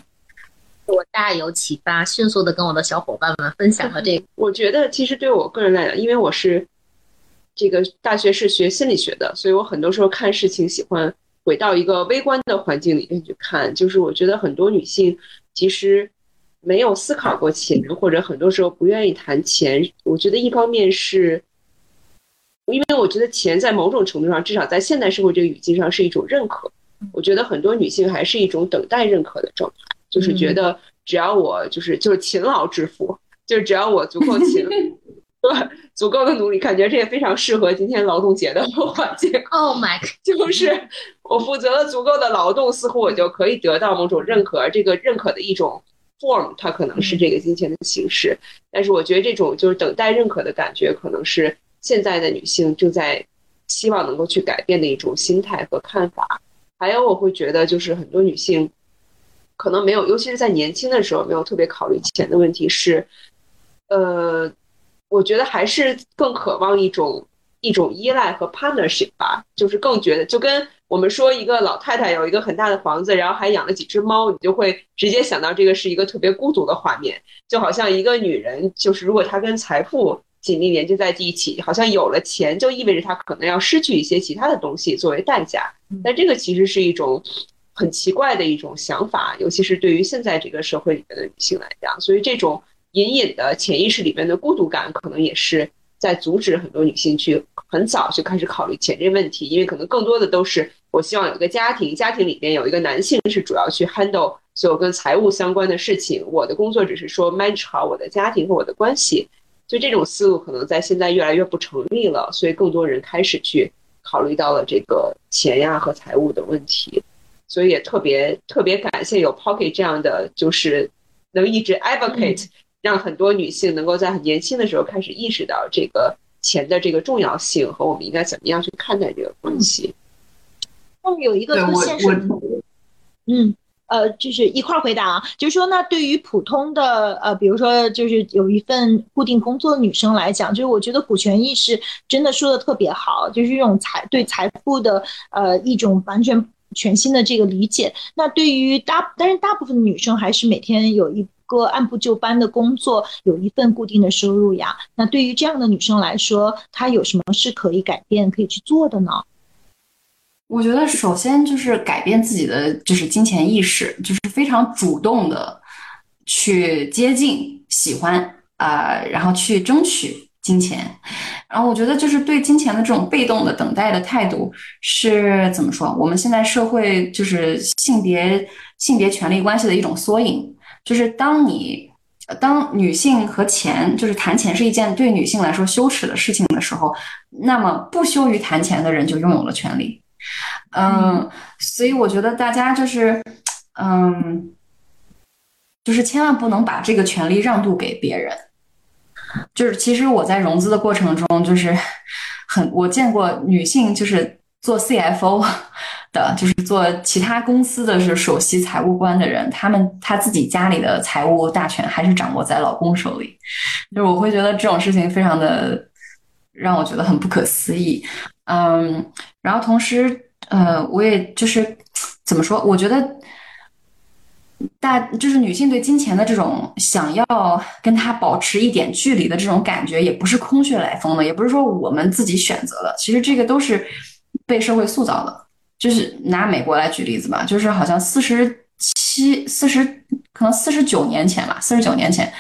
我大有启发，迅速的跟我的小伙伴们分享了这个。我觉得其实对我个人来讲，因为我是这个大学是学心理学的，所以我很多时候看事情喜欢回到一个微观的环境里面去看。就是我觉得很多女性其实没有思考过钱，或者很多时候不愿意谈钱。我觉得一方面是，因为我觉得钱在某种程度上，至少在现代社会这个语境上是一种认可。我觉得很多女性还是一种等待认可的状态。就是觉得只要我就是就是勤劳致富，就是只要我足够勤，对，足够的努力，感觉这也非常适合今天劳动节的 环境。Oh my，就是我负责了足够的劳动，似乎我就可以得到某种认可，而这个认可的一种 form 它可能是这个金钱的形式，但是我觉得这种就是等待认可的感觉，可能是现在的女性正在希望能够去改变的一种心态和看法。还有，我会觉得就是很多女性可能没有，尤其是在年轻的时候没有特别考虑钱的问题，是呃，我觉得还是更渴望一种一种依赖和 partnership 吧，就是更觉得就跟。我们说一个老太太有一个很大的房子，然后还养了几只猫，你就会直接想到这个是一个特别孤独的画面，就好像一个女人，就是如果她跟财富紧密连接在一起，好像有了钱就意味着她可能要失去一些其他的东西作为代价。但这个其实是一种很奇怪的一种想法，尤其是对于现在这个社会里面的女性来讲，所以这种隐隐的潜意识里面的孤独感，可能也是。在阻止很多女性去很早就开始考虑钱这问题，因为可能更多的都是我希望有一个家庭，家庭里边有一个男性是主要去 handle 所有跟财务相关的事情，我的工作只是说 manage 好我的家庭和我的关系，就这种思路可能在现在越来越不成立了，所以更多人开始去考虑到了这个钱呀和财务的问题，所以也特别特别感谢有 Pocket 这样的，就是能一直 advocate。让很多女性能够在很年轻的时候开始意识到这个钱的这个重要性和我们应该怎么样去看待这个关系。那么有一个从现实，嗯呃，就是一块儿回答啊，就是说，那对于普通的呃，比如说就是有一份固定工作的女生来讲，就是我觉得股权意识真的说的特别好，就是这种财对财富的呃一种完全全新的这个理解。那对于大，但是大部分女生还是每天有一。个按部就班的工作，有一份固定的收入呀。那对于这样的女生来说，她有什么是可以改变、可以去做的呢？我觉得首先就是改变自己的就是金钱意识，就是非常主动的去接近、喜欢啊，然后去争取金钱。然后我觉得就是对金钱的这种被动的等待的态度是怎么说？我们现在社会就是性别性别权利关系的一种缩影。就是当你当女性和钱，就是谈钱是一件对女性来说羞耻的事情的时候，那么不羞于谈钱的人就拥有了权利。嗯，所以我觉得大家就是，嗯，就是千万不能把这个权利让渡给别人。就是其实我在融资的过程中，就是很我见过女性就是做 CFO。的就是做其他公司的是首席财务官的人，他们他自己家里的财务大权还是掌握在老公手里，就是我会觉得这种事情非常的让我觉得很不可思议，嗯，然后同时呃，我也就是怎么说，我觉得大就是女性对金钱的这种想要跟他保持一点距离的这种感觉，也不是空穴来风的，也不是说我们自己选择的，其实这个都是被社会塑造的。就是拿美国来举例子吧，就是好像四十七、四十，可能四十九年前吧，四十九年前，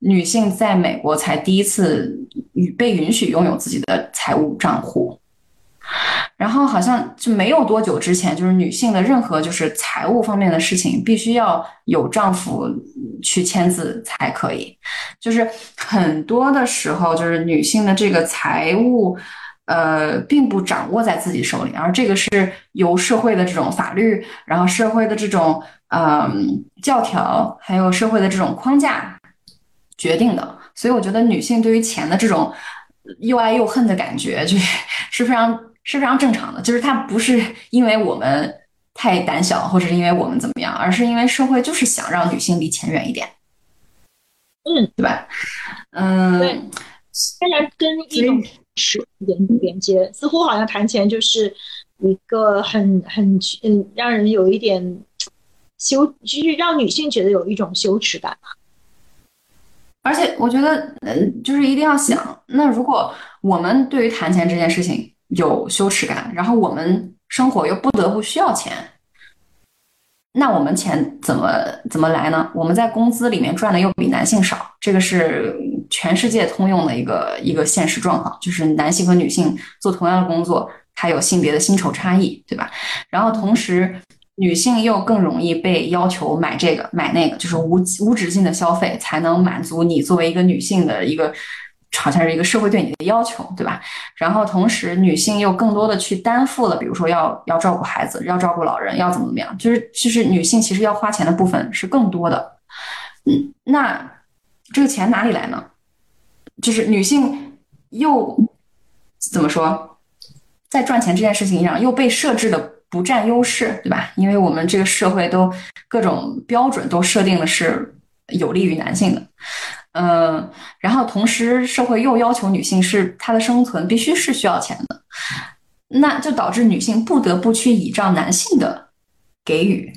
女性在美国才第一次与被允许拥有自己的财务账户。然后好像就没有多久之前，就是女性的任何就是财务方面的事情，必须要有丈夫去签字才可以。就是很多的时候，就是女性的这个财务。呃，并不掌握在自己手里，而这个是由社会的这种法律，然后社会的这种嗯教条，还有社会的这种框架决定的。所以，我觉得女性对于钱的这种 又爱又恨的感觉，就是是非常是非常正常的。就是它不是因为我们太胆小，或者是因为我们怎么样，而是因为社会就是想让女性离钱远一点。嗯，对吧？嗯，对，当然跟一种。是连连接，似乎好像谈钱就是一个很很嗯，让人有一点羞，就是让女性觉得有一种羞耻感吧。而且我觉得，嗯，就是一定要想，那如果我们对于谈钱这件事情有羞耻感，然后我们生活又不得不需要钱，那我们钱怎么怎么来呢？我们在工资里面赚的又比男性少，这个是。全世界通用的一个一个现实状况，就是男性和女性做同样的工作，它有性别的薪酬差异，对吧？然后同时，女性又更容易被要求买这个买那个，就是无无止境的消费，才能满足你作为一个女性的一个，好像是一个社会对你的要求，对吧？然后同时，女性又更多的去担负了，比如说要要照顾孩子，要照顾老人，要怎么怎么样，就是就是女性其实要花钱的部分是更多的。嗯，那这个钱哪里来呢？就是女性又怎么说，在赚钱这件事情上又被设置的不占优势，对吧？因为我们这个社会都各种标准都设定的是有利于男性的，嗯，然后同时社会又要求女性是她的生存必须是需要钱的，那就导致女性不得不去倚仗男性的给予。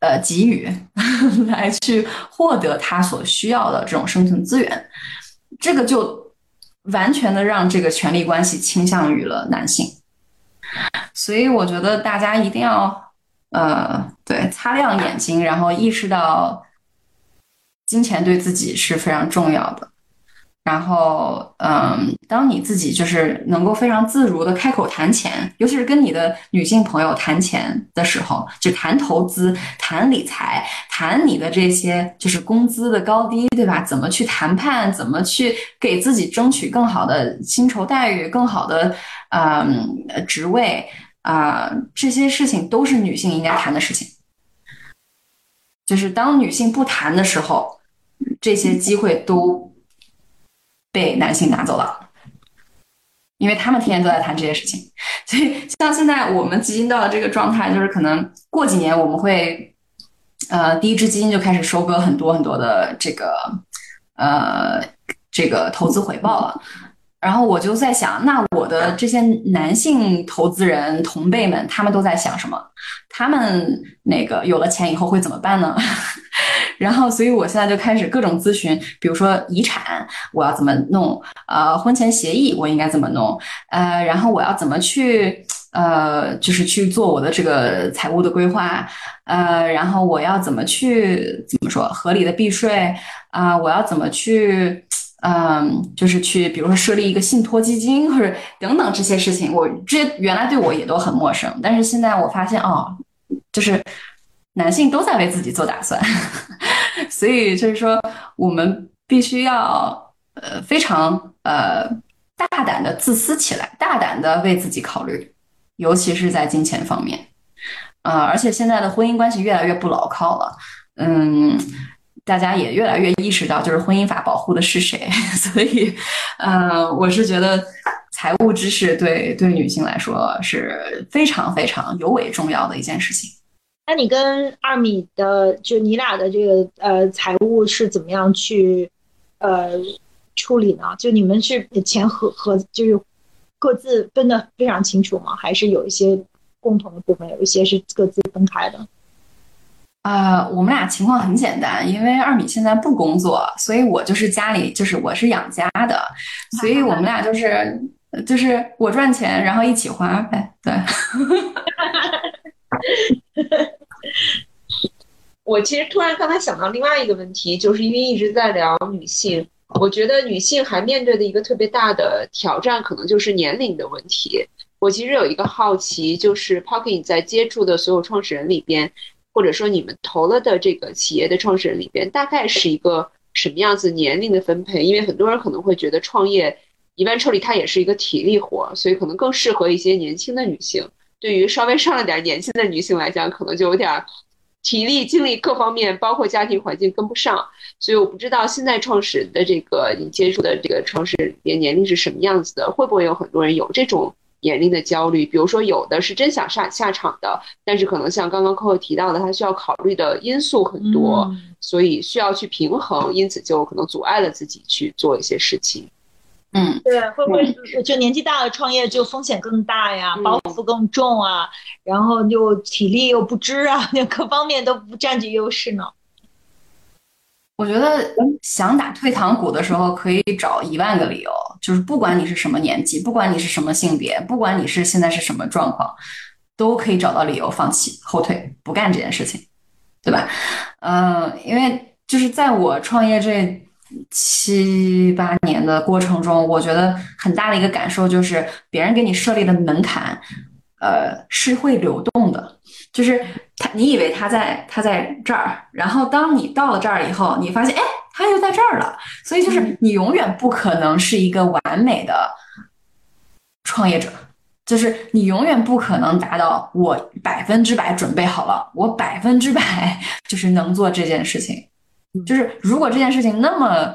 呃，给予 来去获得他所需要的这种生存资源，这个就完全的让这个权力关系倾向于了男性。所以我觉得大家一定要呃，对，擦亮眼睛，然后意识到金钱对自己是非常重要的。然后，嗯，当你自己就是能够非常自如的开口谈钱，尤其是跟你的女性朋友谈钱的时候，就谈投资、谈理财、谈你的这些就是工资的高低，对吧？怎么去谈判？怎么去给自己争取更好的薪酬待遇、更好的嗯职位啊？这些事情都是女性应该谈的事情。就是当女性不谈的时候，这些机会都。被男性拿走了，因为他们天天都在谈这些事情，所以像现在我们基金到了这个状态，就是可能过几年我们会，呃，第一支基金就开始收割很多很多的这个，呃，这个投资回报了。然后我就在想，那我的这些男性投资人同辈们，他们都在想什么？他们那个有了钱以后会怎么办呢？然后，所以我现在就开始各种咨询，比如说遗产我要怎么弄，呃，婚前协议我应该怎么弄，呃，然后我要怎么去，呃，就是去做我的这个财务的规划，呃，然后我要怎么去怎么说合理的避税啊？我要怎么去，嗯，就是去比如说设立一个信托基金或者等等这些事情，我这原来对我也都很陌生，但是现在我发现哦，就是。男性都在为自己做打算，所以就是说，我们必须要呃非常呃大胆的自私起来，大胆的为自己考虑，尤其是在金钱方面，啊，而且现在的婚姻关系越来越不牢靠了，嗯，大家也越来越意识到，就是婚姻法保护的是谁，所以，嗯，我是觉得财务知识对对女性来说是非常非常尤为重要的一件事情。那你跟二米的，就你俩的这个呃财务是怎么样去呃处理呢？就你们是钱和和就是各自分的非常清楚吗？还是有一些共同的部分，有一些是各自分开的？啊，我们俩情况很简单，因为二米现在不工作，所以我就是家里就是我是养家的，所以我们俩就是就是我赚钱，然后一起花呗，对。我其实突然刚才想到另外一个问题，就是因为一直在聊女性，我觉得女性还面对的一个特别大的挑战，可能就是年龄的问题。我其实有一个好奇，就是 Pocket 在接触的所有创始人里边，或者说你们投了的这个企业的创始人里边，大概是一个什么样子年龄的分配？因为很多人可能会觉得创业一般处理它也是一个体力活，所以可能更适合一些年轻的女性。对于稍微上了点年纪的女性来讲，可能就有点体力、精力各方面，包括家庭环境跟不上。所以我不知道现在创始人的这个你接触的这个创始人年龄是什么样子的，会不会有很多人有这种年龄的焦虑？比如说有的是真想下下场的，但是可能像刚刚 Coco 提到的，他需要考虑的因素很多，所以需要去平衡，因此就可能阻碍了自己去做一些事情。嗯，对，会不会就年纪大了创业就风险更大呀，包袱更重啊，然后又体力又不支啊，就 各方面都不占据优势呢？我觉得想打退堂鼓的时候，可以找一万个理由，就是不管你是什么年纪，不管你是什么性别，不管你是现在是什么状况，都可以找到理由放弃、后退、不干这件事情，对吧？嗯，因为就是在我创业这。七八年的过程中，我觉得很大的一个感受就是，别人给你设立的门槛，呃，是会流动的。就是他，你以为他在他在这儿，然后当你到了这儿以后，你发现，哎，他又在这儿了。所以就是你永远不可能是一个完美的创业者，就是你永远不可能达到我百分之百准备好了，我百分之百 就是能做这件事情。就是如果这件事情那么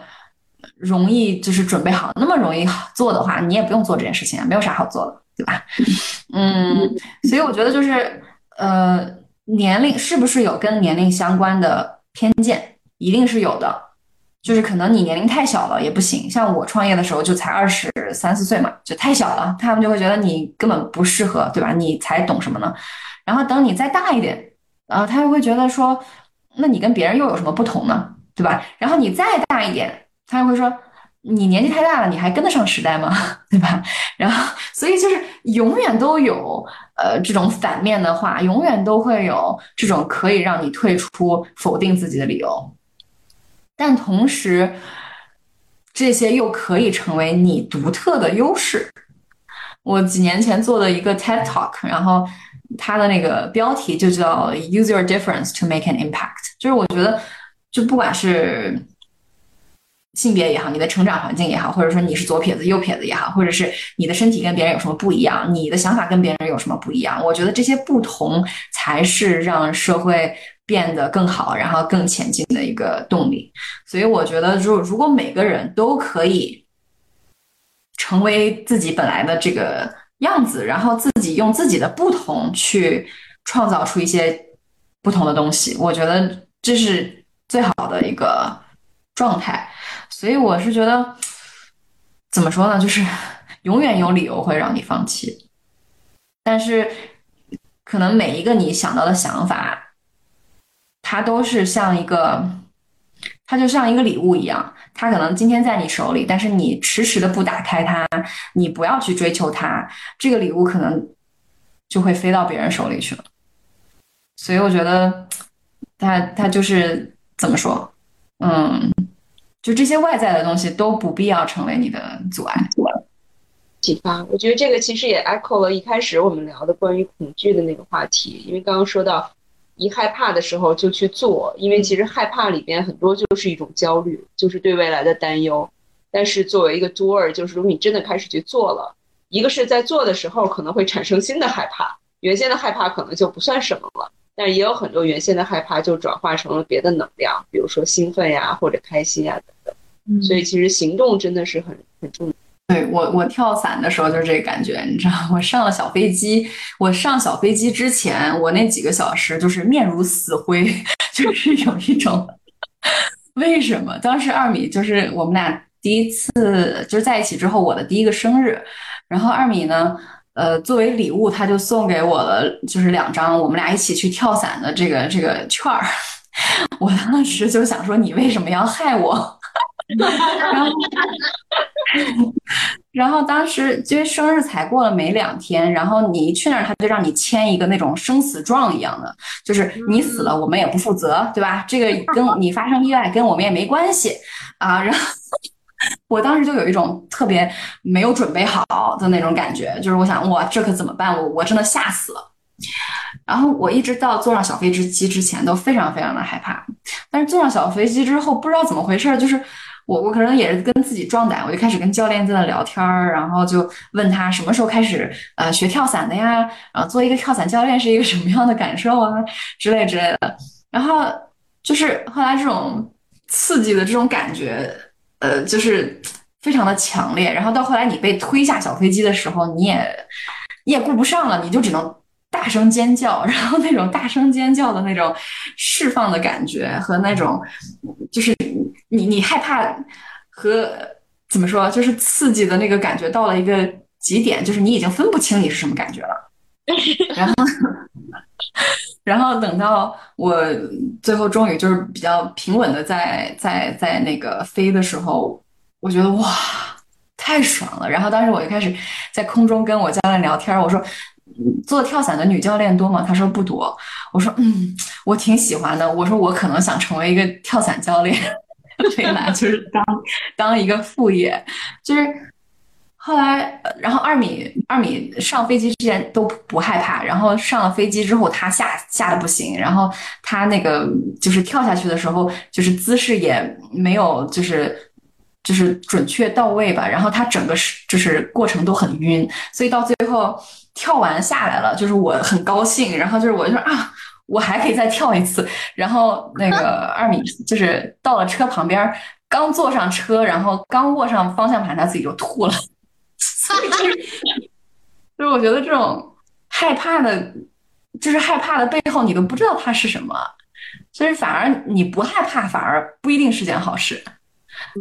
容易，就是准备好，那么容易做的话，你也不用做这件事情啊，没有啥好做的，对吧？嗯，所以我觉得就是呃，年龄是不是有跟年龄相关的偏见，一定是有的。就是可能你年龄太小了也不行，像我创业的时候就才二十三四岁嘛，就太小了，他们就会觉得你根本不适合，对吧？你才懂什么呢？然后等你再大一点，然后他又会觉得说，那你跟别人又有什么不同呢？对吧？然后你再大一点，他又会说，你年纪太大了，你还跟得上时代吗？对吧？然后所以就是永远都有呃这种反面的话，永远都会有这种可以让你退出、否定自己的理由。但同时，这些又可以成为你独特的优势。我几年前做的一个 TED Talk，然后它的那个标题就叫 “Use your difference to make an impact”。就是我觉得，就不管是性别也好，你的成长环境也好，或者说你是左撇子右撇子也好，或者是你的身体跟别人有什么不一样，你的想法跟别人有什么不一样，我觉得这些不同才是让社会。变得更好，然后更前进的一个动力。所以我觉得，就如果每个人都可以成为自己本来的这个样子，然后自己用自己的不同去创造出一些不同的东西，我觉得这是最好的一个状态。所以我是觉得，怎么说呢？就是永远有理由会让你放弃，但是可能每一个你想到的想法。它都是像一个，它就像一个礼物一样，它可能今天在你手里，但是你迟迟的不打开它，你不要去追求它，这个礼物可能就会飞到别人手里去了。所以我觉得，它它就是怎么说，嗯，就这些外在的东西都不必要成为你的阻碍。启发，我觉得这个其实也 echo 了一开始我们聊的关于恐惧的那个话题，因为刚刚说到。一害怕的时候就去做，因为其实害怕里边很多就是一种焦虑，就是对未来的担忧。但是作为一个 doer，就是如果你真的开始去做了，一个是在做的时候可能会产生新的害怕，原先的害怕可能就不算什么了。但是也有很多原先的害怕就转化成了别的能量，比如说兴奋呀或者开心呀等等。所以其实行动真的是很很重要。对我，我跳伞的时候就是这个感觉，你知道，我上了小飞机，我上小飞机之前，我那几个小时就是面如死灰，就是有一种为什么？当时二米就是我们俩第一次就是在一起之后，我的第一个生日，然后二米呢，呃，作为礼物，他就送给我了，就是两张我们俩一起去跳伞的这个这个券儿。我当时就想说，你为什么要害我？然后，然后当时因为生日才过了没两天，然后你一去那儿，他就让你签一个那种生死状一样的，就是你死了我们也不负责，对吧？这个跟 你发生意外跟我们也没关系啊。然后我当时就有一种特别没有准备好的那种感觉，就是我想，哇，这可怎么办？我我真的吓死了。然后我一直到坐上小飞机之前都非常非常的害怕，但是坐上小飞机之后，不知道怎么回事，就是。我我可能也是跟自己壮胆，我就开始跟教练在那聊天儿，然后就问他什么时候开始呃学跳伞的呀？然后做一个跳伞教练是一个什么样的感受啊？之类之类的。然后就是后来这种刺激的这种感觉，呃，就是非常的强烈。然后到后来你被推下小飞机的时候，你也你也顾不上了，你就只能大声尖叫。然后那种大声尖叫的那种释放的感觉和那种就是。你你害怕和怎么说，就是刺激的那个感觉到了一个极点，就是你已经分不清你是什么感觉了。然后，然后等到我最后终于就是比较平稳的在在在那个飞的时候，我觉得哇，太爽了。然后当时我就开始在空中跟我教练聊天，我说做跳伞的女教练多吗？他说不多。我说嗯，我挺喜欢的。我说我可能想成为一个跳伞教练。未来 就是当当一个副业，就是后来，然后二米二米上飞机之前都不害怕，然后上了飞机之后他吓吓得不行，然后他那个就是跳下去的时候，就是姿势也没有就是就是准确到位吧，然后他整个是就是过程都很晕，所以到最后跳完下来了，就是我很高兴，然后就是我就说啊。我还可以再跳一次。然后那个 二米就是到了车旁边，刚坐上车，然后刚握上方向盘，他自己就吐了。所以就是，就是我觉得这种害怕的，就是害怕的背后，你都不知道它是什么。所以反而你不害怕，反而不一定是件好事。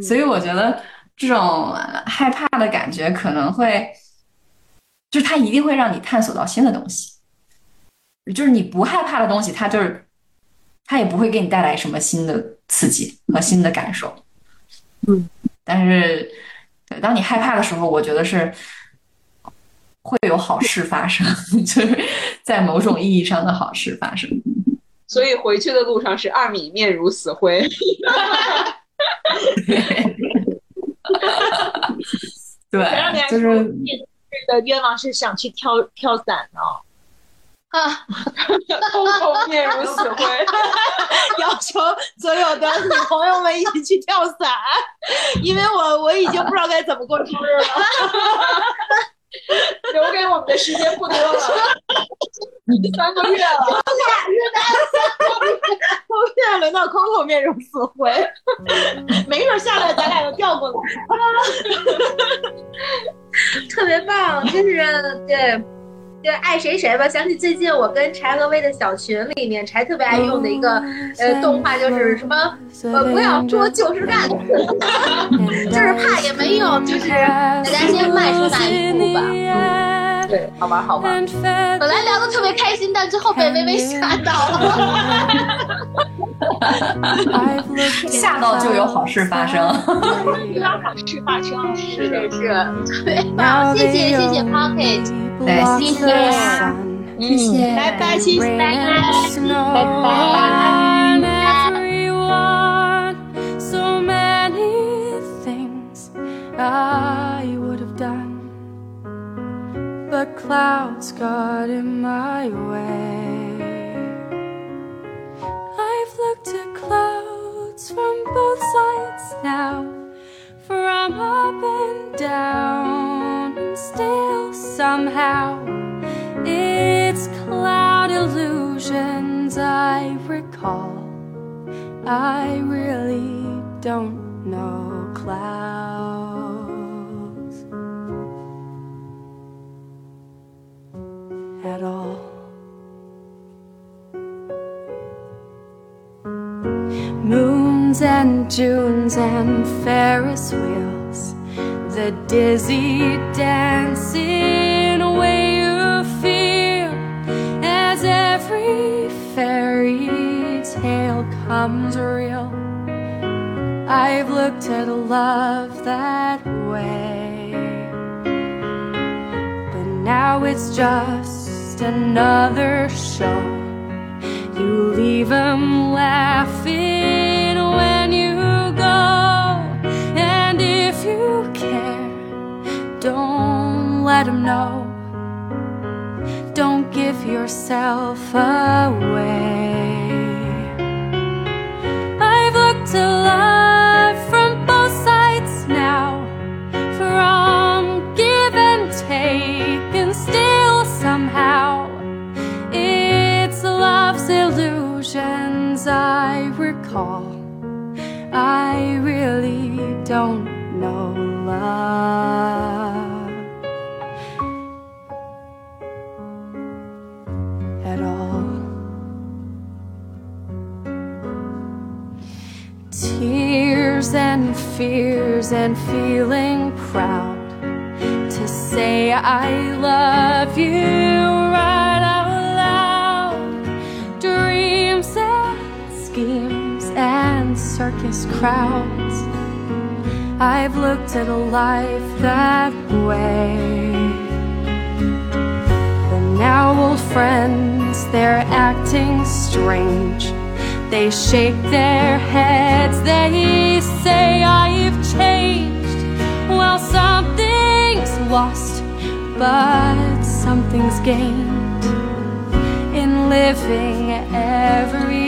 所以我觉得这种害怕的感觉可能会，就是它一定会让你探索到新的东西。就是你不害怕的东西，它就是它也不会给你带来什么新的刺激和新的感受。嗯，但是对当你害怕的时候，我觉得是会有好事发生，就是在某种意义上的好事发生。所以回去的路上是二米面如死灰。对，就是的愿望是想去跳跳伞呢。啊，通通面如死灰，要求所有的女朋友们一起去跳伞，因为我我已经不知道该怎么过生日了。留给我们的时间不多了，三个月了，俩月的，现在轮到 Coco 面如死灰，没准下来咱俩就调过来，特别棒，就是对。就爱谁谁吧。想起最近我跟柴和威的小群里面，柴特别爱用的一个呃动画，就是什么呃不要说就是干，就是怕也没用，就是大家先迈出那一步吧。嗯，对，好玩好玩。本来聊的特别开心，但最后被微微吓到了。吓到就有好事发生，有好事发生，是是是，特别棒。谢谢谢谢 Pocket。对，谢谢，谢谢，拜拜，谢谢，拜拜，拜拜。So many things I would have done, but clouds got in my way. I've looked at clouds from both sides now, from up and down, and still somehow it's cloud illusions I recall. I really don't know clouds at all. Moons and Junes and Ferris wheels, the dizzy dancing way you feel as every fairy tale comes real. I've looked at love that way, but now it's just another show. You leave 'em laughing when you go, and if you care, don't let 'em know. Don't give yourself away. I've looked at love I. I really don't know love at all. Tears and fears and feeling proud to say I love you circus crowds. I've looked at a life that way. But now old friends, they're acting strange. They shake their heads, they say I've changed. Well, something's lost, but something's gained in living every